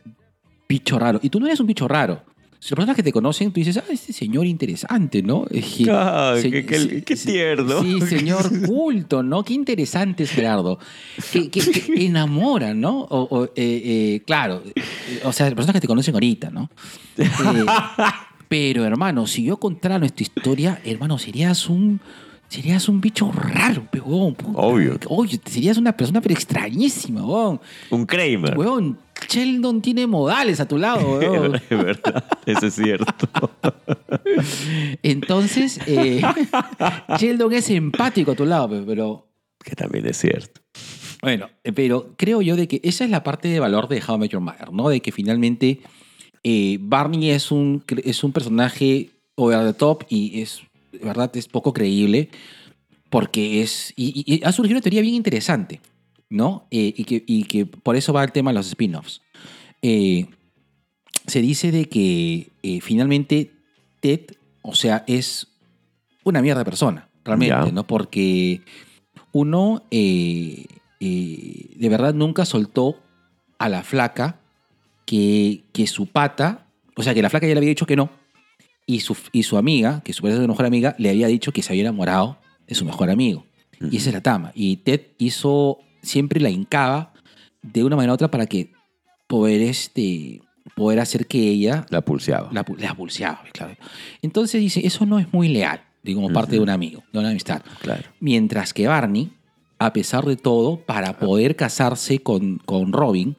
bicho raro. Y tú no eres un bicho raro. Si las personas que te conocen, tú dices, ah, este señor interesante, ¿no? Ah, se- qué- qué- tierno. Sí, señor culto, ¿no? Qué interesante es Gerardo. Que, que- que enamora, ¿no? O, o, eh, eh, claro, eh, o sea, las personas que te conocen ahorita, ¿no? Eh, pero, hermano, si yo contara nuestra historia, hermano, serías un... Serías un bicho raro, puta. Obvio. Oye, serías una persona pero extrañísima, huevón. Un Kramer. Huevón, Sheldon tiene modales a tu lado, huevón. Es verdad, eso es cierto. Entonces, eh, Sheldon es empático a tu lado, pe, pero que también es cierto. Bueno, eh, pero creo yo de que esa es la parte de valor de How I Met Your Mother, ¿no? De que finalmente eh, Barney es un, es un personaje over the top y es, de verdad, es poco creíble porque es... Y, y- y ha surgido una teoría bien interesante, ¿no? Eh, y, que, y que por eso va el tema de los spin-offs. Eh, se dice de que eh, finalmente Ted, o sea, es una mierda de persona, realmente. ¿no? Porque uno eh, eh, de verdad nunca soltó a la flaca que, que su pata, o sea, que la flaca ya le había dicho que no, y su, y su amiga, que su mejor amiga, le había dicho que se había enamorado de su mejor amigo. Y esa es la tama. Y Ted hizo, siempre la hincaba de una manera u otra para que poder, este, poder hacer que ella La pulseaba. la, la pulseaba, claro. Entonces dice, eso no es muy leal, digo, como parte de un amigo, de una amistad. Claro. Mientras que Barney, a pesar de todo, para poder casarse con, con Robin,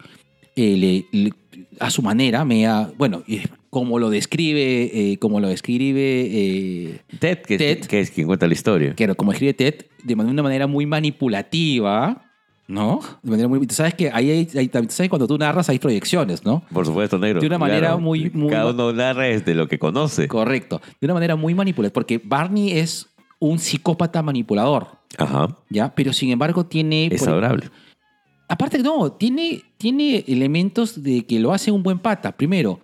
eh, le- le- a su manera, me ha, bueno, como lo describe, eh, como lo describe, eh, Ted, que, Ted. que es quien cuenta la historia. que como escribe Ted, de una manera muy manipulativa, ¿no? De manera muy, tú sabes que ahí hay, hay- sabes cuando tú narras hay proyecciones, ¿no? Por supuesto, negro. De una manera Claro. muy- muy- Cada uno narra desde lo que conoce. Correcto. De una manera muy manipulativa, porque Barney es un psicópata manipulador, Ajá. ¿ya? Pero sin embargo tiene... Es por- adorable. Aparte, no, tiene, tiene elementos de que lo hace un buen pata. Primero,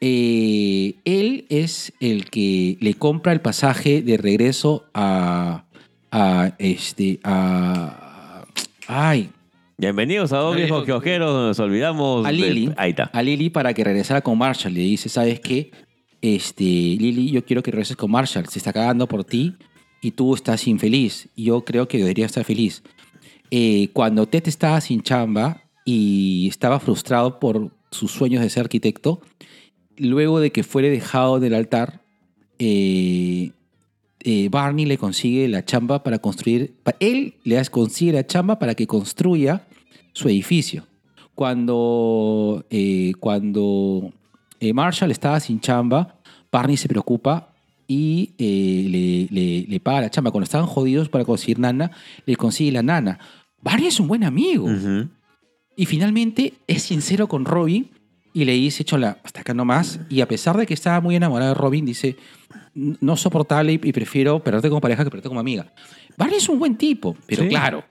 eh, él es el que le compra el pasaje de regreso a. a este. a. Ay. Bienvenidos a Dos Viejos Kiosqueros, donde nos olvidamos A Lily. Ahí está. A Lily para que regresara con Marshall. Le dice: ¿Sabes qué? Este, Lily, yo quiero que regreses con Marshall. Se está cagando por ti y tú estás infeliz. Yo creo que debería estar feliz. Eh, cuando Ted estaba sin chamba y estaba frustrado por sus sueños de ser arquitecto, luego de que fuere dejado del altar, eh, eh, Barney le consigue la chamba para construir, él le consigue la chamba para que construya su edificio. Cuando, eh, cuando Marshall estaba sin chamba, Barney se preocupa y eh, le, le- le paga la chamba. Cuando estaban jodidos para conseguir nana, le consigue la nana. Barney es un buen amigo. Y finalmente es sincero con Robin y le dice, chola, hasta acá nomás. Y a pesar de que estaba muy enamorado de Robin, dice, no soportable y y prefiero perderte como pareja que perderte como amiga. Barney es un buen tipo, pero Sí. claro,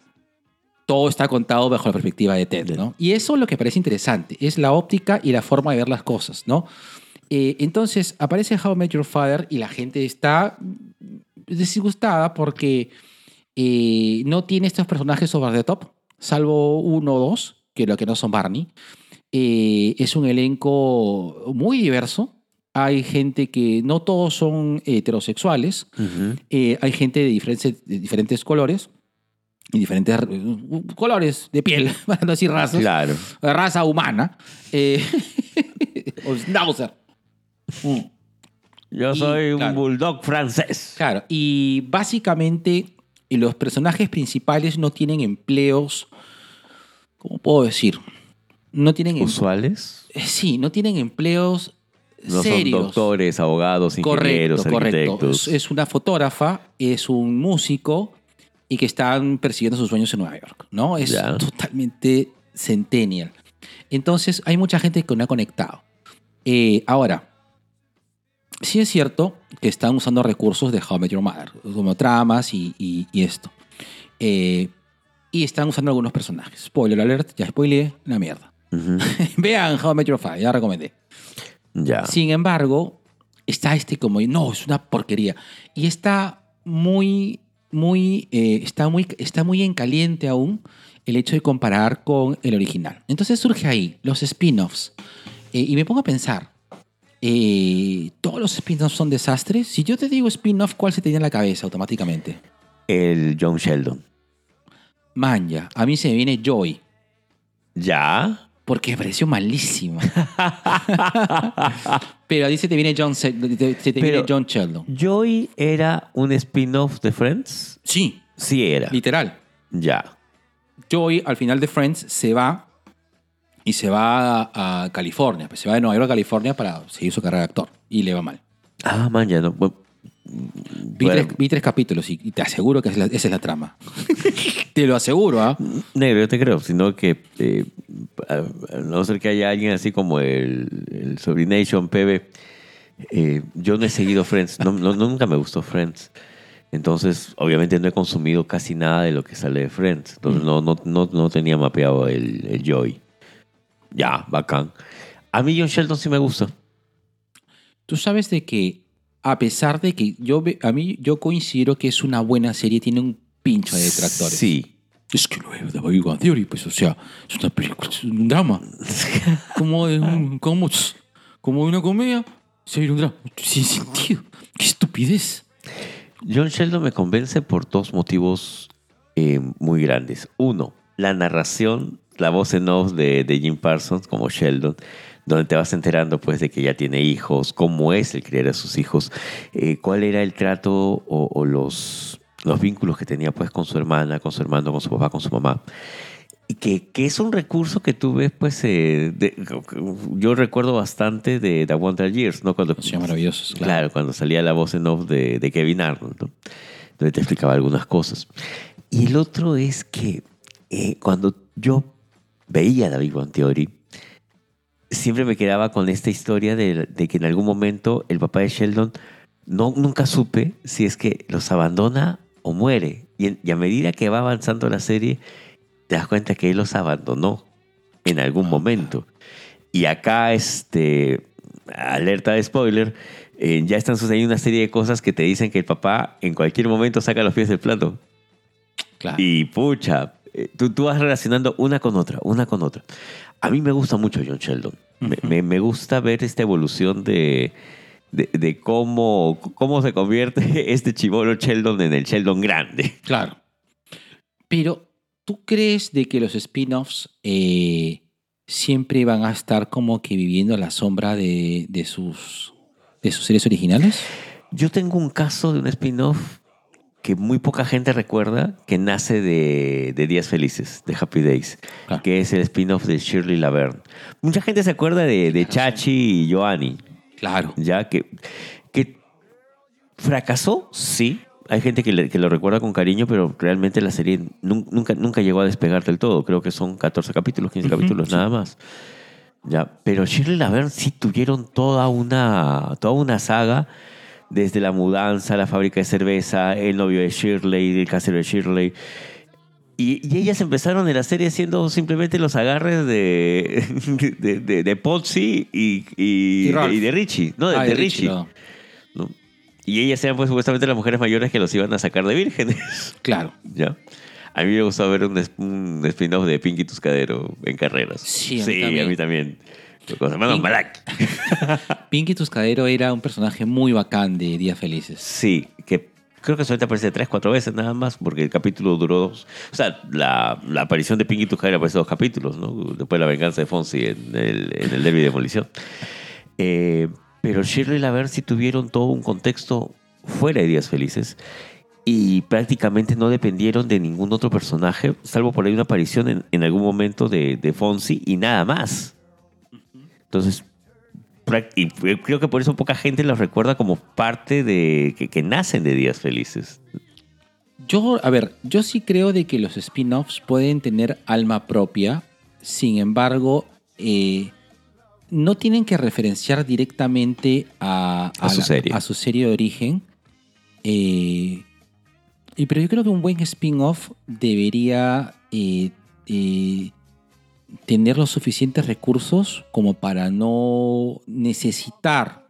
todo está contado bajo la perspectiva de Ted, ¿no? Y eso es lo que parece interesante, es la óptica y la forma de ver las cosas, ¿no? Eh, entonces aparece How I Met Your Father y la gente está disgustada porque eh, no tiene estos personajes over the top, salvo uno o dos, que lo que no son Barney. Eh, es un elenco muy diverso. Hay gente que no todos son heterosexuales. Eh, hay gente de diferentes, de diferentes colores y diferentes eh, colores de piel, para no decir razas. Claro. Raza humana. Eh, o schnauzer. Mm. Yo Y, soy un claro. bulldog francés. Claro, y básicamente y los personajes principales no tienen empleos, ¿cómo puedo decir? No tienen em- ¿Usuales? eh, sí, no tienen empleos No serios. son doctores, abogados, Correcto, ingenieros, correcto. arquitectos. Es, es una fotógrafa, es un músico y que están persiguiendo sus sueños en Nueva York, ¿no? Es Ya. totalmente centennial. Entonces, hay mucha gente que no ha conectado. Eh, ahora, sí es cierto que están usando recursos de How I Met Your Mother, como tramas y, y- y esto. Eh, y están usando algunos personajes. Spoiler alert, ya spoileé, una mierda. Vean How I Met Your Father, ya recomendé. Ya. Sin embargo, está este como, no, es una porquería. Y está muy, muy, eh, está muy, está muy en caliente aún el hecho de comparar con el original. Entonces surge ahí los spin-offs. Eh, y me pongo a pensar, eh, ¿todos los spin-offs son desastres? Si yo te digo spin-off, ¿cuál se te viene a la cabeza automáticamente? El John Sheldon. Manja, a mí se me viene Joy, Ya. Porque me pareció malísima. Pero se te viene John, se, te- se te Pero- viene John Sheldon. Joy era un spin-off de Friends. Sí, Sí era. literal. Ya. Joey al final de Friends se va y se va a, a California. Pues se va de Nueva York a California para seguir su carrera de actor. Y le va mal. Ah, man, ya no. bueno, Vi, bueno, tres, vi tres capítulos y, y te aseguro que es la- esa es la trama. te lo aseguro, ¿ah? Negro, yo te creo, sino que eh, a, a no ser que haya alguien así como el, el Sobrination PB, eh, yo no he seguido Friends, no, no- nunca me gustó Friends. Entonces, obviamente no he consumido casi nada de lo que sale de Friends. Entonces, no, no, no, no tenía mapeado el, el Joy. Ya, bacán. A mí John Sheldon sí me gusta. Tú sabes de que, a pesar de que yo a mí yo considero que es una buena serie, tiene un pincho de detractores. Sí. Es que lo es de Big Bang Theory, pues, o sea, es una película, es un drama. como de un, como, como una comedia, se un drama. Sin sentido. Qué estupidez. John Sheldon me convence por dos motivos eh, muy grandes. Uno, la narración, la voz en off de, de Jim Parsons como Sheldon, donde te vas enterando pues de que ya tiene hijos, cómo es el criar a sus hijos, eh, cuál era el trato o, o los, los vínculos que tenía pues con su hermana, con su hermano, con su papá, con su mamá. Y que, que es un recurso que tú ves, pues, eh, de- yo recuerdo bastante de The Wonder Years, ¿no? Cuando, Son maravillosos, claro. Claro, cuando salía la voz en off de, de Kevin Arnold, ¿no? donde te explicaba algunas cosas. Y el otro es que eh, cuando yo veía Big Bang Theory, siempre me quedaba con esta historia de, de que en algún momento el papá de Sheldon no, nunca supe si es que los abandona o muere. Y, en- y a medida que va avanzando la serie, te das cuenta que él los abandonó en algún momento. Y acá, este, alerta de spoiler, eh, ya están sucediendo una serie de cosas que te dicen que el papá en cualquier momento saca los pies del plato. Claro. Y pucha, eh, tú, tú vas relacionando una con otra, una con otra. A mí me gusta mucho John Sheldon. Me, me- me gusta ver esta evolución de, de, de cómo, cómo se convierte este chivolo Sheldon en el Sheldon grande. Claro. Pero, ¿tú crees de que los spin-offs eh, siempre van a estar como que viviendo a la sombra de, de sus, de sus series originales? Yo tengo un caso de un spin-off que muy poca gente recuerda, que nace de, de Días Felices, de Happy Days, Claro. que es el spin-off de Shirley Laverne. Mucha gente se acuerda de, de Chachi y Joanny, Claro. ya que, que fracasó, sí. Hay gente que, le- que lo recuerda con cariño, pero realmente la serie nun- nunca, nunca llegó a despegar del todo. Creo que son 14 capítulos, 15 capítulos nada más. Ya, pero Shirley Laverne sí tuvieron toda una, toda una saga, desde la mudanza, la fábrica de cerveza, el novio de Shirley, el casero de Shirley. Y, y ellas empezaron en la serie siendo simplemente los agarres de, de, de, y, y, de Richie, ¿no? De, Ah, de Richie. no. ¿no? Y ellas eran pues supuestamente las mujeres mayores que los iban a sacar de vírgenes. Claro. ¿Ya? A mí me gustó ver un, un spin-off de Pinky Tuscadero en carreras. Sí, a mí también. a mí también. Con su hermano Pink- Balak. Pinky Tuscadero era un personaje muy bacán de Días Felices. Sí, que creo que solamente aparece tres, cuatro veces nada más, porque el capítulo duró dos. O sea, la, la aparición de Pinky Tuscadero aparece dos capítulos, ¿no? Después la venganza de Fonsi en el, en el Derby de Demolición. Eh, pero Shirley y Laverne sí tuvieron todo un contexto fuera de Días Felices y prácticamente no dependieron de ningún otro personaje, salvo por ahí una aparición en, en algún momento de, de Fonsi y nada más. Entonces, y creo que por eso poca gente los recuerda como parte de que, que nacen de días felices. Yo, a ver, yo sí creo de que los spin-offs pueden tener alma propia, sin embargo, eh, no tienen que referenciar directamente a, A su la- serie. a su serie de origen. Eh, y, pero yo creo que un buen spin-off debería eh, eh, tener los suficientes recursos como para no necesitar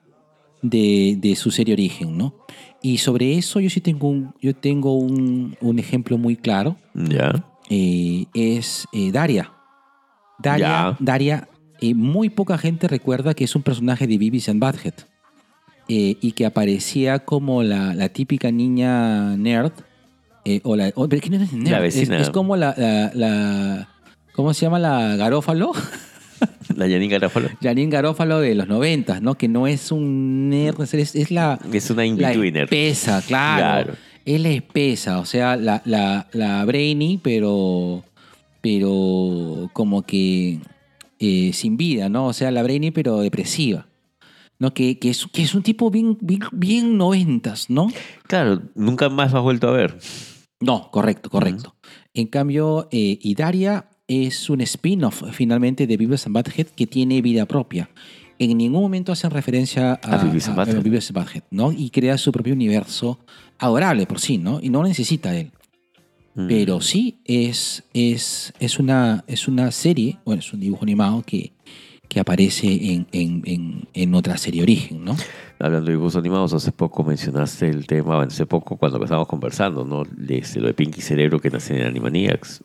de, de su serie origen, ¿no? Y sobre eso yo sí tengo un, yo tengo un, un ejemplo muy claro. Ya. eh, es eh, Daria. Daria, Ya. Daria eh, muy poca gente recuerda que es un personaje de Beavis and Butthead. eh, y que aparecía como la, la típica niña nerd. o la, o- pero que no es nerd, La es- como la, la- la- ¿Cómo se llama la Garófalo? La Janine Garofalo. Janine Garófalo de los noventas, ¿no? Que no es un nerd, es, es la, Es una la in-betweener. espesa, claro. Claro. Es la espesa, o sea, la, la, la Brainy, pero, pero como que eh, sin vida, ¿no? O sea, la Brainy, pero depresiva. ¿no? Que, que, es, que es un tipo bien, bien, bien noventas, ¿no? Claro, nunca más lo has vuelto a ver. No, correcto, correcto. En cambio, eh, Idaria es un spin-off finalmente de Beavis and Butthead que tiene vida propia. En ningún momento hacen referencia a, A Beavis and Butthead. Beavis and Butthead, ¿no? Y crea su propio universo adorable por sí, ¿no? Y no lo necesita él. Mm. Pero sí es, es, es, una, es una serie, bueno, es un dibujo animado que, que aparece en, en, en, en otra serie origen, ¿no? Hablando de dibujos animados, hace poco mencionaste el tema, hace poco cuando estábamos conversando, ¿no? De este, lo de Pinky Cerebro que nace en Animaniacs.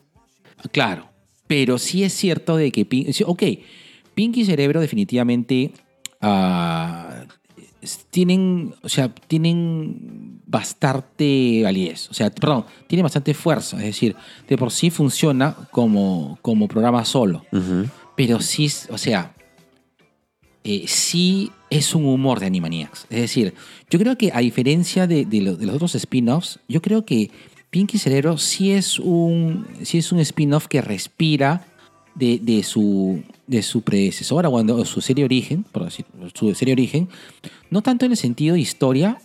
Claro, pero sí es cierto de que... Pin- sí, Ok, Pinky y Cerebro definitivamente ah, tienen, o sea, tienen bastante validez, o sea, perdón, tienen bastante fuerza, es decir, de por sí funciona como, como programa solo, pero sí, o sea, eh, sí es un humor de Animaniacs. Es decir, yo creo que a diferencia de, de lo- de los otros spin-offs, yo creo que Pinky Cerebro sí es un, sí es un spin-off que respira de, de su, de su predecesora o de su serie origen, por decir, su serie origen, no tanto en el sentido de historia,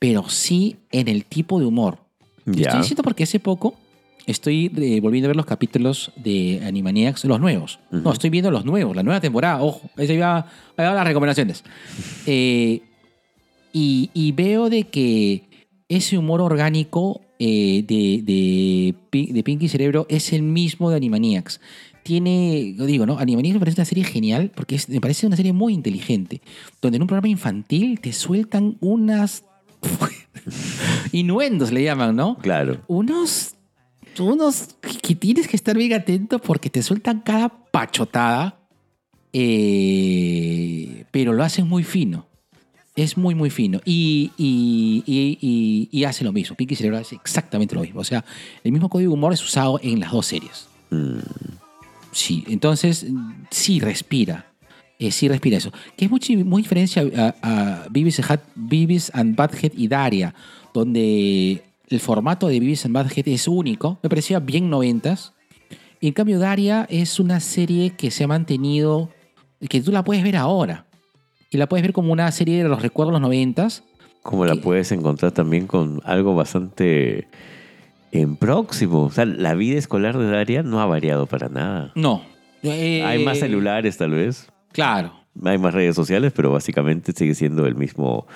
pero sí en el tipo de humor. Ya. Estoy diciendo porque hace poco estoy eh, volviendo a ver los capítulos de Animaniacs, los nuevos. No, Ujú. estoy viendo los nuevos, la nueva temporada. Ojo, ahí va, ahí van las recomendaciones. Eh, y, y veo de que ese humor orgánico eh, de, de, de Pinky Cerebro es el mismo de Animaniacs. Tiene, lo digo, ¿no? Animaniacs me parece una serie genial porque es- me parece una serie muy inteligente, donde en un programa infantil te sueltan unas innuendos, le llaman, ¿no? Claro. unos, unos que tienes que estar bien atento porque te sueltan cada pachotada, eh, pero lo hacen muy fino. Es muy, muy fino. Y, y, y- hace lo mismo. Pinky Cerebro hace exactamente lo mismo. O sea, el mismo código de humor es usado en las dos series. Mm. Sí, entonces sí respira. Eh, sí respira eso. Que es muy, muy diferencia a, a Beavis, and Butthead y Daria, donde el formato de Beavis and Butthead es único. Me parecía bien noventas. En cambio Daria es una serie que se ha mantenido, que tú la puedes ver ahora. Y la puedes ver como una serie de los recuerdos de los noventas. Como la puedes encontrar también con algo bastante en próximo. O sea, la vida escolar de Daria no ha variado para nada. No. Eh, Hay más celulares, tal vez. Claro. Hay más redes sociales, pero básicamente sigue siendo el mismo,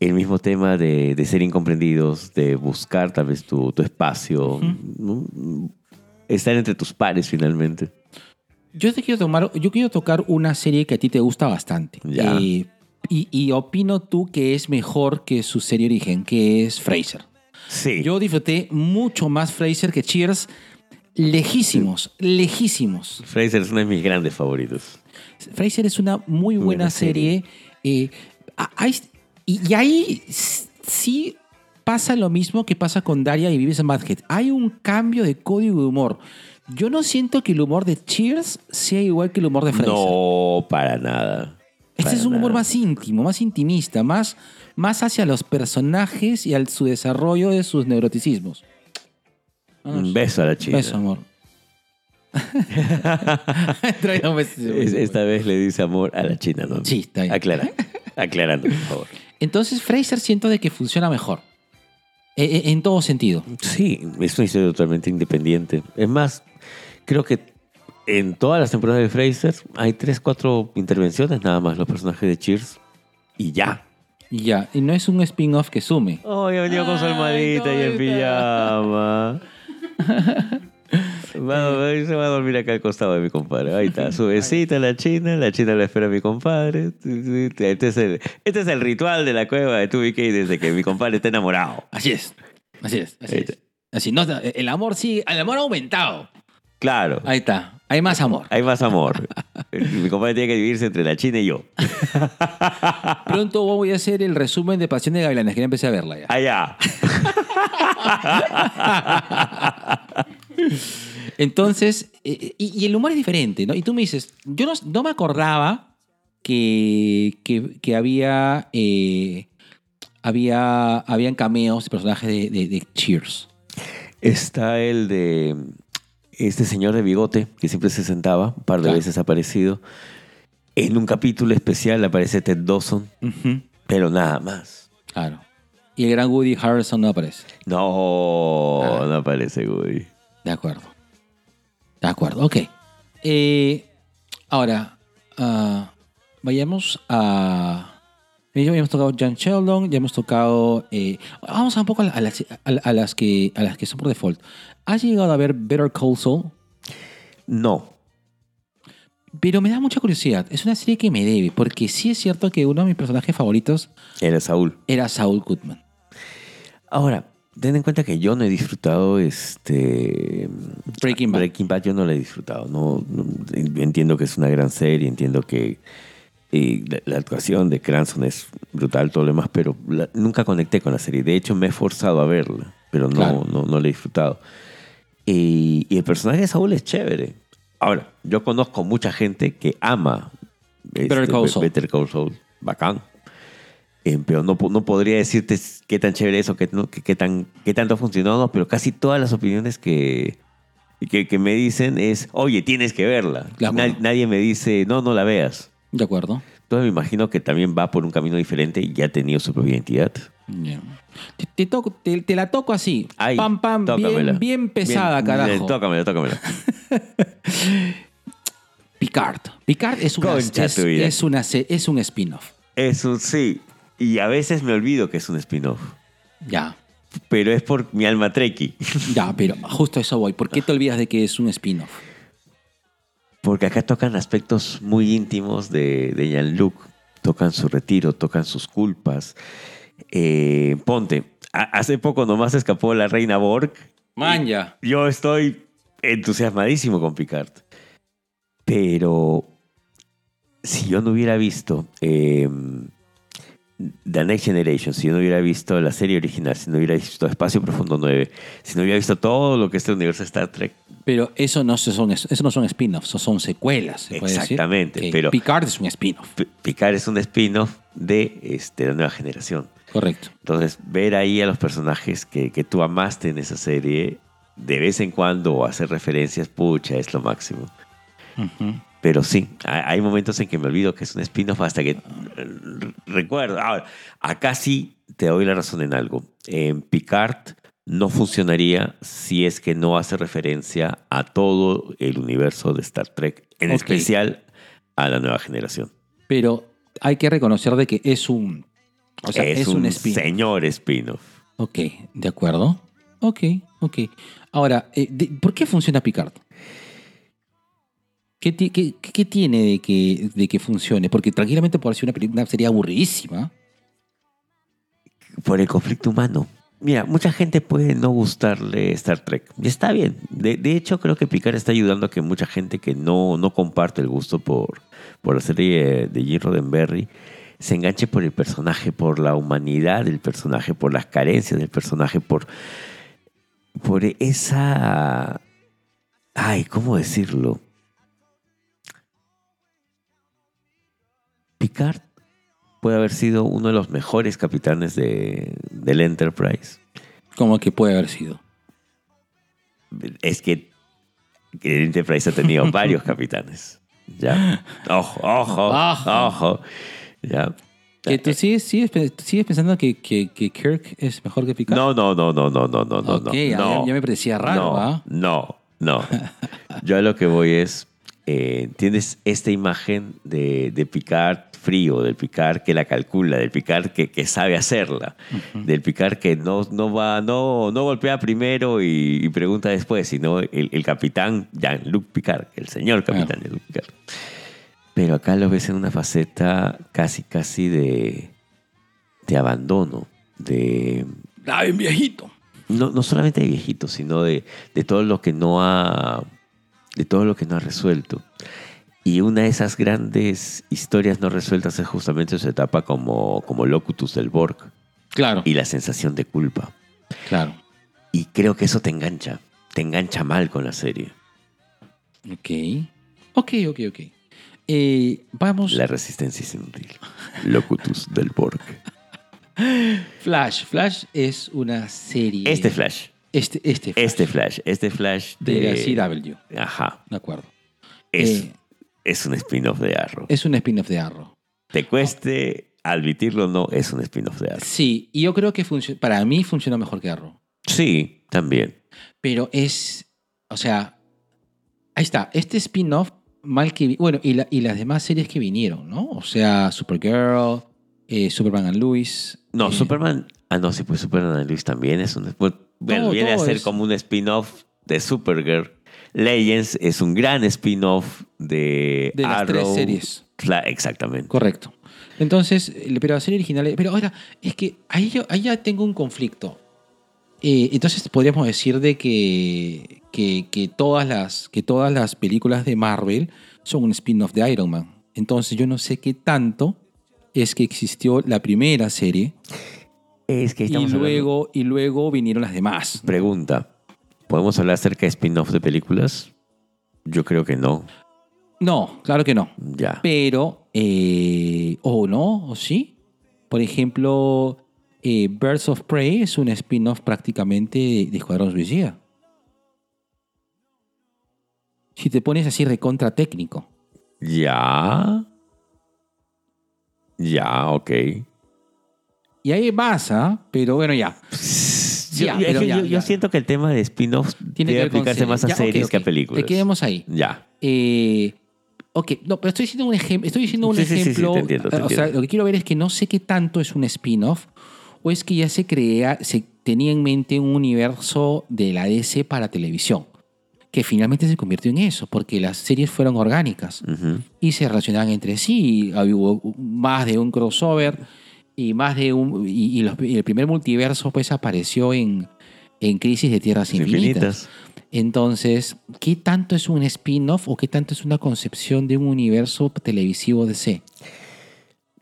el mismo tema de, de ser incomprendidos, de buscar tal vez tu, tu espacio, ¿no? estar entre tus pares finalmente. Yo te quiero tomar, yo quiero tocar una serie que a ti te gusta bastante. Ya. Eh, y, y opino tú que es mejor que su serie origen, que es Fraser. Sí. Yo disfruté mucho más Fraser que Cheers, lejísimos, lejísimos. Fraser es uno de mis grandes favoritos. Fraser es una muy buena Buena serie. eh, hay- y, y ahí sí pasa lo mismo que pasa con Daria y Beavis and Butthead. Hay un cambio de código de humor. Yo no siento que el humor de Cheers sea igual que el humor de Fraser. No, para nada. Este Para es un humor nada. más íntimo, más intimista, más, más hacia los personajes y al su desarrollo de sus neuroticismos. Un beso a la chica. Beso, amor. Esta vez le dice amor a la china, ¿no? Sí, está bien. Aclara. Aclarando, por favor. Entonces Fraser siento de que funciona mejor. E- e- en todo sentido. Sí, es una historia totalmente independiente. Es más, creo que en todas las temporadas de Fraser hay tres, cuatro intervenciones nada más los personajes de Cheers y ya. Y ya, y no es un spin-off que sume. Oh, ya venía con su almohadita y en pijama. A- se va a dormir acá al costado de mi compadre. Ahí está, su besita la china, la china la espera a mi compadre. Este es el, este es el ritual de la cueva de 2BK desde que mi compadre está enamorado. Así es. Así es. Así es. Así, no, el amor sí, el amor ha aumentado. Claro, Ahí está. Hay más amor. hay más amor. Mi compadre tiene que dividirse entre la china y yo. Pronto voy a hacer el resumen de Pasión de Gavilanes, que ya empecé a verla ya. Allá. Entonces, eh, y, y el humor es diferente, ¿no? Y tú me dices, yo no, no me acordaba que, que, que había, eh, había, habían cameos de personajes de, de- de Cheers. Está el de este señor de bigote que siempre se sentaba, un par de Claro. veces ha aparecido. En un capítulo especial aparece Ted Dawson, pero nada más. Claro. Y el gran Woody Harrelson no aparece. No, Ah. no aparece, güey. De acuerdo. De acuerdo, ok. Eh, ahora, ah, vayamos a... Ya hemos tocado John Sheldon, ya hemos tocado... eh, vamos a un poco las, a, a las que, a las que son por default. ¿Has llegado a ver Better Call Saul? No. Pero me da mucha curiosidad. Es una serie que me debe, porque sí es cierto que uno de mis personajes favoritos Era Saúl. era Saul Goodman. Ahora, ten en cuenta que yo no he disfrutado este. Breaking Bad. Breaking Bad yo no la he disfrutado. No, no- entiendo que es una gran serie, entiendo que la, la actuación de Cranston es brutal, todo lo demás, pero la- nunca conecté con la serie. De hecho, me he forzado a verla, pero no, Claro. no, no la he disfrutado. Y, y el personaje de Saúl es chévere. Ahora, yo conozco mucha gente que ama Better Call Be- Saul. Better Call Saul. Bacán. Eh, pero no, no podría decirte qué tan chévere es o qué, no- qué, qué tan, qué tanto ha funcionado, no, pero casi todas las opiniones que, que, que me dicen es, oye, tienes que verla. Nadie me dice, no, no la veas. De acuerdo. Entonces me imagino que también va por un camino diferente y ya ha tenido su propia identidad. Ya. Te, te toco- te- te la toco así. Pam, pam, bien, bien pesada, Bien, carajo. bien, Tócamela, tócamela. Picard. Picard es, una, es, es una se- es un spin-off. Es un sí. Y a veces me olvido que es un spin-off. Ya. Pero es por mi alma treki. Ya, pero justo eso voy. ¿Por qué te olvidas de que es un spin-off? Porque acá tocan aspectos muy íntimos de, de Jean-Luc. Tocan su retiro, tocan sus culpas. Eh, ponte, hace poco nomás escapó la reina Borg. Manja. Yo estoy entusiasmadísimo con Picard. Pero si yo no hubiera visto eh, The Next Generation, si yo no hubiera visto la serie original, si no hubiera visto Espacio Profundo 9, si no hubiera visto todo lo que este universo de Star Trek, Pero eso no son, eso no son spin-offs, eso son secuelas. se puede decir. Exactamente, pero- Picard es un spin-off. Picard es un spin-off de este, la nueva generación. Correcto. Entonces, ver ahí a los personajes que, que tú amaste en esa serie, de vez en cuando hacer referencias, pucha, es lo máximo. Pero sí, hay momentos en que me olvido que es un spin-off hasta que eh, recuerdo. Ahora, acá sí te doy la razón en algo. En Picard no funcionaría si es que no hace referencia a todo el universo de Star Trek, en especial a la nueva generación. Pero hay que reconocer de que es un. O sea, es, es, un, señor spin-off. Ok, de acuerdo. Ok, ok. Ahora, eh, de- ¿por qué funciona Picard? ¿Qué, ti- qué- qué tiene de que, de que funcione? Porque tranquilamente puede ser una, una serie aburridísima. por el conflicto humano. Mira, mucha gente puede no gustarle Star Trek. Y está bien. De, de hecho, creo que Picard está ayudando a que mucha gente que no, no comparte el gusto por, por la serie de Jim Roddenberry se enganche por el personaje, por la humanidad del personaje, por las carencias del personaje, por, por esa... Ay, ¿cómo decirlo? Picard puede haber sido uno de los mejores capitanes de, del Enterprise. Como que puede haber sido. Es que el Enterprise ha tenido varios capitanes. ¿Ya? Ojo, ojo, Ojo. ojo. ¿Ya? Que tú sigues, sigues, tú sigues pensando que, que, que Kirk es mejor que Picard. No, no, no, no, no, no, no, no. Ok, no, ya- ya me parecía raro, no, ¿ah? No, no. Yo a lo que voy es, eh, tienes esta imagen de, de Picard frío, del Picard que la calcula, del Picard que, que sabe hacerla, del Picard que no, no va, no, no golpea primero y, y pregunta después, sino el, el capitán Jean-Luc Picard, el señor capitán. Jean-Luc Picard. Pero acá lo ves en una faceta casi, casi de, de abandono, de, ¡Ay, viejito! no, no solamente de viejito, sino de, de todo lo que no ha de todo lo que no ha resuelto. Y una de esas grandes historias no resueltas es justamente su etapa como, como Locutus del Borg Claro, y la sensación de culpa. claro. Y creo que eso te engancha, te engancha mal con la serie. Ok. Ok, ok, ok. Eh, vamos. La resistencia es inútil. Locutus del Borg. Flash. Flash es una serie. Este Flash, Este, este Flash. este Flash, este Flash de de... la CW. Ajá. De acuerdo. Es, Eh, es un spin-off de Arrow. es un spin-off de Arrow. Te cueste admitirlo o no, es un spin-off de Arrow. Sí, y yo creo que para mí funciona mejor que Arrow. Sí, también. Pero es. O sea. Ahí está. Este spin-off, mal que. Bueno, y, la- y las demás series que vinieron, ¿no? O sea, Supergirl, eh, Superman and Lois. No, eh, Superman. Ah, no, sí, pues Superman and Lois también es un. Bueno, Todo, viene todo a ser es- como un spin-off de Supergirl. Legends es un gran spin-off de. De las Arrow. tres series. Exactamente. Correcto. Entonces, pero la serie original. Pero ahora, es que ahí, yo, ahí ya tengo un conflicto. Eh, entonces podríamos decir de que, que, que todas las, que todas las películas de Marvel son un spin-off de Iron Man. Entonces yo no sé qué tanto es que existió la primera serie Es que y estamos hablando- luego, y luego vinieron las demás. Pregunta: ¿podemos hablar acerca de spin-off de películas? Yo creo que no. No, claro que no. Ya. Pero, eh, o no, o sí. Por ejemplo, eh, Birds of Prey es un spin-off prácticamente de, de Escuadrón Suicida. Si te pones así recontra técnico. Ya. Ya, ok. Y ahí pasa, pero bueno, ya. Yo, Ya, es pero que ya, yo- yo ya. siento que el tema de spin-off Tiene que debe con aplicarse más a series. Que a películas. Te quedemos ahí. Ya. Eh, ok, no, pero estoy diciendo un ejemplo. Estoy diciendo un Sí, sí, sí, sí, ejemplo. te entiendo, te o sea, lo que quiero ver es que no sé qué tanto es un spin-off o es que ya se crea, se tenía en mente un universo de la DC para televisión, que finalmente se convirtió en eso, porque las series fueron orgánicas y se relacionaban entre sí. y Hubo más de un crossover y más de un y, y los- y el primer multiverso pues apareció en, en Crisis de Tierras Infinitas. Infinitas. Entonces, ¿qué tanto es un spin-off o qué tanto es una concepción de un universo televisivo DC?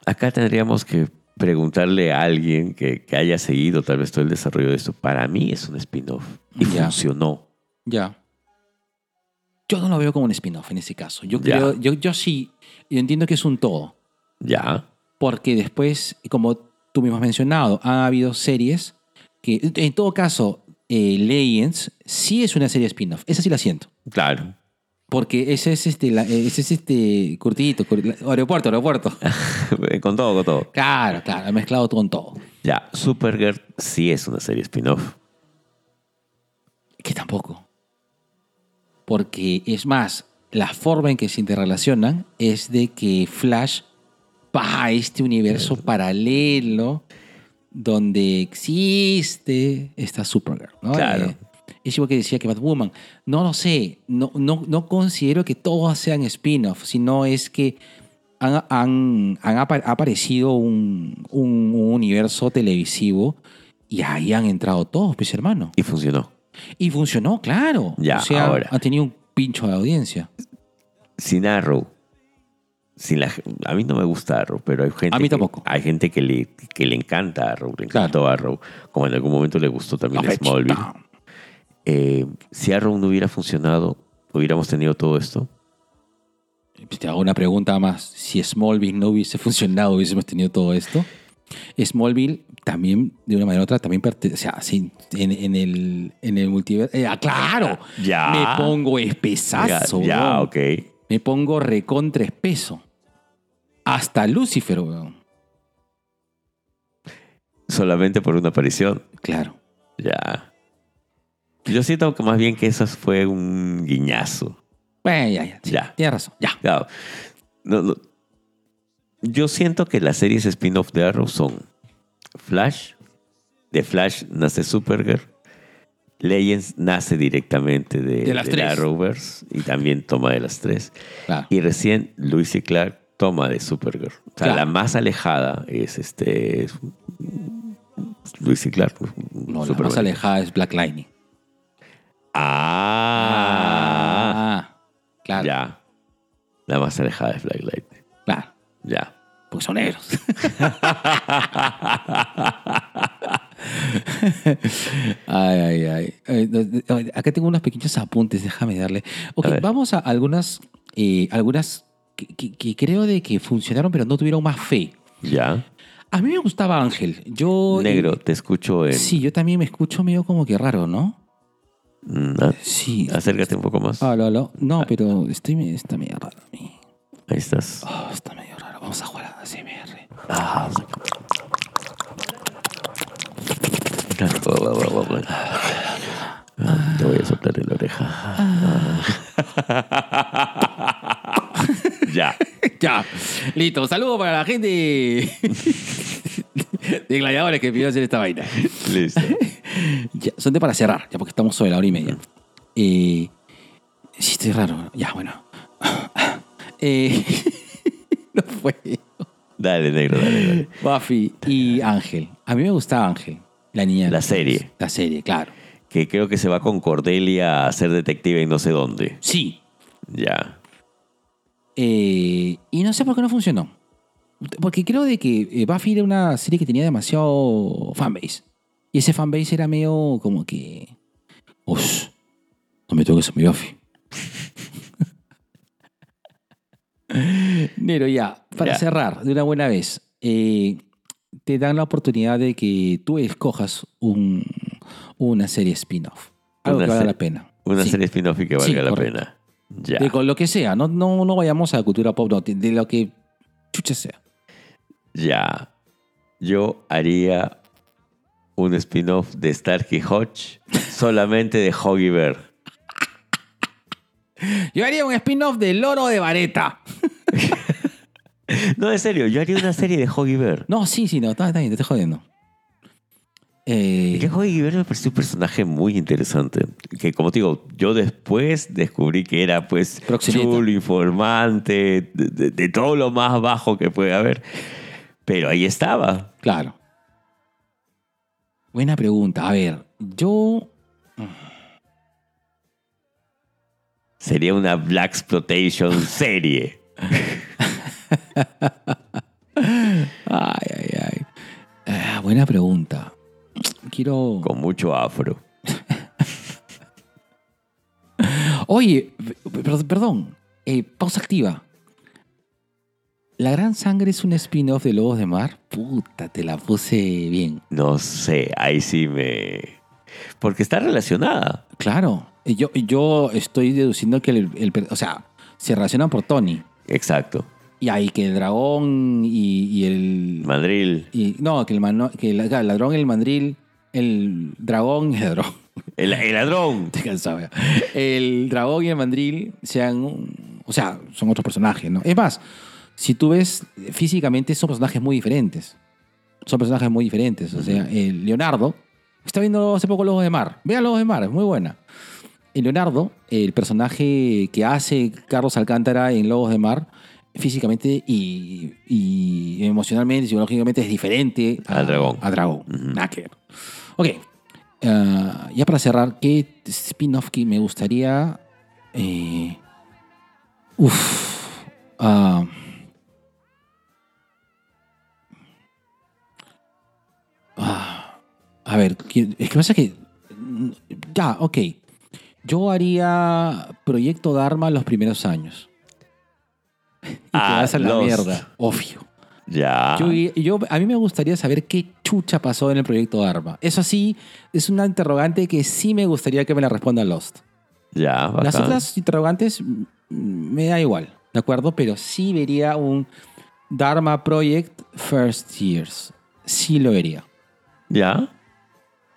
Acá tendríamos que preguntarle a alguien que, que haya seguido tal vez todo el desarrollo de esto. Para mí es un spin-off. Y Ya. funcionó. Ya. Yo no lo veo como un spin-off en ese caso. Yo creo, yo, yo sí, yo entiendo que es un todo. Ya. Porque después, como tú mismo has mencionado, ha habido series que, en todo caso, eh, Legends sí es una serie spin-off. Esa sí la siento. Claro. Porque ese es este, la- ese es este curtidito, cur- la- aeropuerto, aeropuerto. con todo, con todo. Claro, claro, he mezclado todo con todo. Ya. Supergirl sí es una serie spin-off. Que tampoco. Porque es más, la forma en que se interrelacionan es de que Flash va a este universo paralelo donde existe esta Supergirl. ¿no? Claro. Eh, es igual que decía que Batwoman. No lo sé. No, no, no considero que todos sean spin-off, sino es que han, han- han apa- ha aparecido un, un- un universo televisivo y ahí han entrado todos, pues hermano. Y funcionó. Y funcionó, claro. Ya, o sea, ahora. ha tenido un pincho de audiencia. Sin Arrow. Sin la, a mí no me gusta Arrow, pero hay gente, A mí que, tampoco. hay gente que, le, que le encanta Arrow, le Claro. encantó Arrow, como en algún momento le gustó también La Smallville. Eh, si Arrow no hubiera funcionado, hubiéramos tenido todo esto. Te hago una pregunta más. Si Smallville no hubiese funcionado, hubiésemos tenido todo esto. Smallville también, de una manera u otra, también pertenece. O sea, sí, en, en el, en el multiverso. eh, ah, ¡Claro! Ya. Me pongo Ya, espesazo. ya, weón. ok. Me pongo recontra espeso. Hasta Lucifer, weón. solamente por una aparición. Claro. Ya. Yo siento que más bien que eso fue un guiñazo. Bueno, ya, ya. sí, Ya. Tienes razón. Ya. No, no. Yo siento que las series spin-off de Arrow son Flash, de Flash nace Supergirl, Legends nace directamente de, De las tres. Arrowverse y también toma de las tres. Claro. Y recién Luis y Clark toma de Supergirl. O sea, Claro. la más alejada es este es Luis y Clark. No, la más alejada es Black Lightning. Ah, Ah, claro. ya. La más alejada es Black Light. Ya. Porque son negros. ay, ay, ay. Acá tengo unos pequeños apuntes, déjame darle. Ok, A vamos a algunas, eh, algunas que, que- que creo de que funcionaron, pero no tuvieron más fe. Ya. A mí me gustaba Ángel. Yo. Negro, eh, te escucho en. sí, yo también me escucho medio como que raro, ¿no? Ah, Sí. Acércate un poco más. Aló, aló. No, pero estoy, está medio raro a mí. Ahí estás. Oh, está medio raro. Vamos a jugar a. Ah. Ah, Te voy a soltar en la oreja. ya. Ya, listo. Saludo para la gente de gladiadores que pidió hacer esta vaina. Listo. Ya, son de para cerrar, ya porque estamos sobre la hora y media. Eh, sí, estoy raro. Ya, bueno. Eh, no fue. Dale, negro, dale, dale. Buffy y Ángel. A mí me gustaba Ángel, la niña. La serie. La serie, claro. Que creo que se va con Cordelia a ser detective en no sé dónde. Sí. Ya. Eh, y no sé por qué no funcionó. Porque creo de que eh, Buffy era una serie que tenía demasiado fanbase. Y ese fanbase era medio como que... Ush, no me toques a mi Buffy. Nero, ya, para Ya. cerrar de una buena vez, eh, te dan la oportunidad de que tú escojas un- una serie spin-off. Algo Una que valga la pena. Una Sí. serie spin-off y que valga Sí, la correcto. pena. Ya. De con lo que sea, no, no, no vayamos a la cultura pop, no, de lo que chucha sea. Ya. Yo haría un spin-off de Starkey Hodge solamente de Hoggy Bear. Yo haría un spin-off del loro de Vareta. No, en serio, yo haría una serie de Hoggy Bear. No, sí, sí, no, está, está bien, te estoy jodiendo. Eh, Que Hoggy Bear me pareció un personaje muy interesante. Que, como te digo, yo después descubrí que era, pues, Proxeneta. chulo, informante, de, de- de todo lo más bajo que puede haber. Pero ahí estaba. claro. Buena pregunta. A ver, yo. Sería una Black Exploitation serie. Ay, ay, ay. Ah, buena pregunta. Quiero. Con mucho afro. Oye, per- perdón. eh, pausa activa. ¿La Gran Sangre es un spin-off de Lobos de Mar? Puta, te la puse bien. No sé, ahí sí me... Porque está relacionada. Claro. Yo, yo estoy deduciendo que el, O sea, se relacionan por Tony. Exacto. Y ahí que el dragón y, y el. Madril. y- no, que el, mano- que el, el ladrón, el mandril, el dragón, el ladrón. El, el ladrón. Te cansaba. El dragón y el mandril sean. O sea, son otros personajes, ¿no? Es más, si tú ves físicamente, son personajes muy diferentes. Son personajes muy diferentes. O sea, el Leonardo. Está viendo hace poco Lobos de Mar. Vean Lobos de Mar, es muy buena. Leonardo, el personaje que hace Carlos Alcántara en Lobos de Mar, físicamente y, y emocionalmente, psicológicamente es diferente a- Al dragón. A dragón. Nada que ver. Ok. Ah, ya para cerrar, ¿qué spin-off que me gustaría? Eh, uf. ah, ah, a ver, ¿qué- es que pasa que. Ya, ok. Yo haría Proyecto Dharma los primeros años. Y te Ah, vas a la Lost. mierda, obvio. Ya. Yo, yo- a mí me gustaría saber qué chucha pasó en el proyecto Dharma. Eso sí, es una interrogante que sí me gustaría que me la responda Lost. Ya, Las bacán. otras interrogantes mm, me da igual, ¿de acuerdo? Pero sí vería un Dharma Project First Years. Sí lo vería. ¿Ya?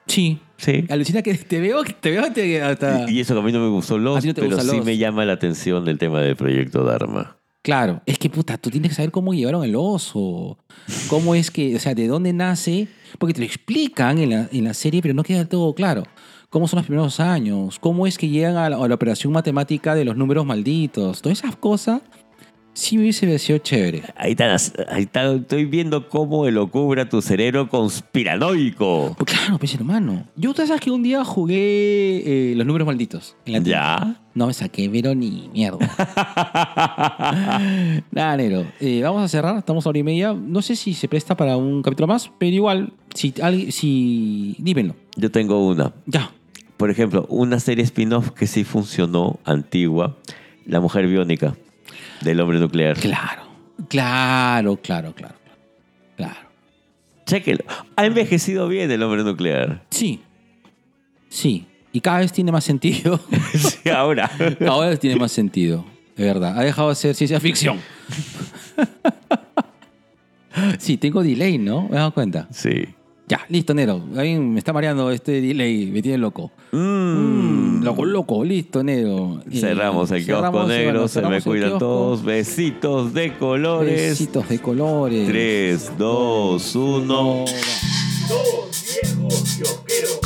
Sí. Sí. Alucina que te veo, te veo te- hasta... Y eso que a mí no me gustó Lost, no pero sí Lost. me llama la atención el tema del proyecto Dharma. Claro, es que puta, tú tienes que saber cómo llevaron el oso, cómo es que, o sea, de dónde nace, porque te lo explican en la, en la serie, pero no queda todo claro. ¿Cómo son los primeros años? ¿Cómo es que llegan a la, a la operación matemática de los números malditos? Todas esas cosas sí me hubiese parecido chévere. Ahí está, ahí está, estoy viendo cómo elocubra tu cerebro conspiranoico. Pues claro, pues hermano. Yo, tú sabes que un día jugué eh, los números malditos. en la tele. ¿Ya? No me saqué, pero ni mierda. Nada, Nero. Eh, vamos a cerrar, estamos a hora y media. No sé si se presta para un capítulo más, pero igual, si alguien, si. Dímelo. Yo tengo una. Ya. Por ejemplo, una serie spin-off que sí funcionó, antigua, La Mujer Biónica, del hombre nuclear. Claro. Claro, claro, claro. Claro. Chéquelo. Ha envejecido bien el hombre nuclear. Sí. Sí. Y cada vez tiene más sentido. Sí, ahora. Cada vez tiene más sentido. De verdad. Ha dejado de ser ciencia ficción. Sí, tengo delay, ¿no? Me he dado cuenta. Sí. Ya, listo, Nero. Ahí me está mareando este delay, me tiene loco. Mm. Mm, lo mm. coloco, listo, negro. Cerramos el kiosco negro, se me cuidan todos. Besitos de colores. Besitos de colores. 3, 2, 1. Dos viejos kiosqueros.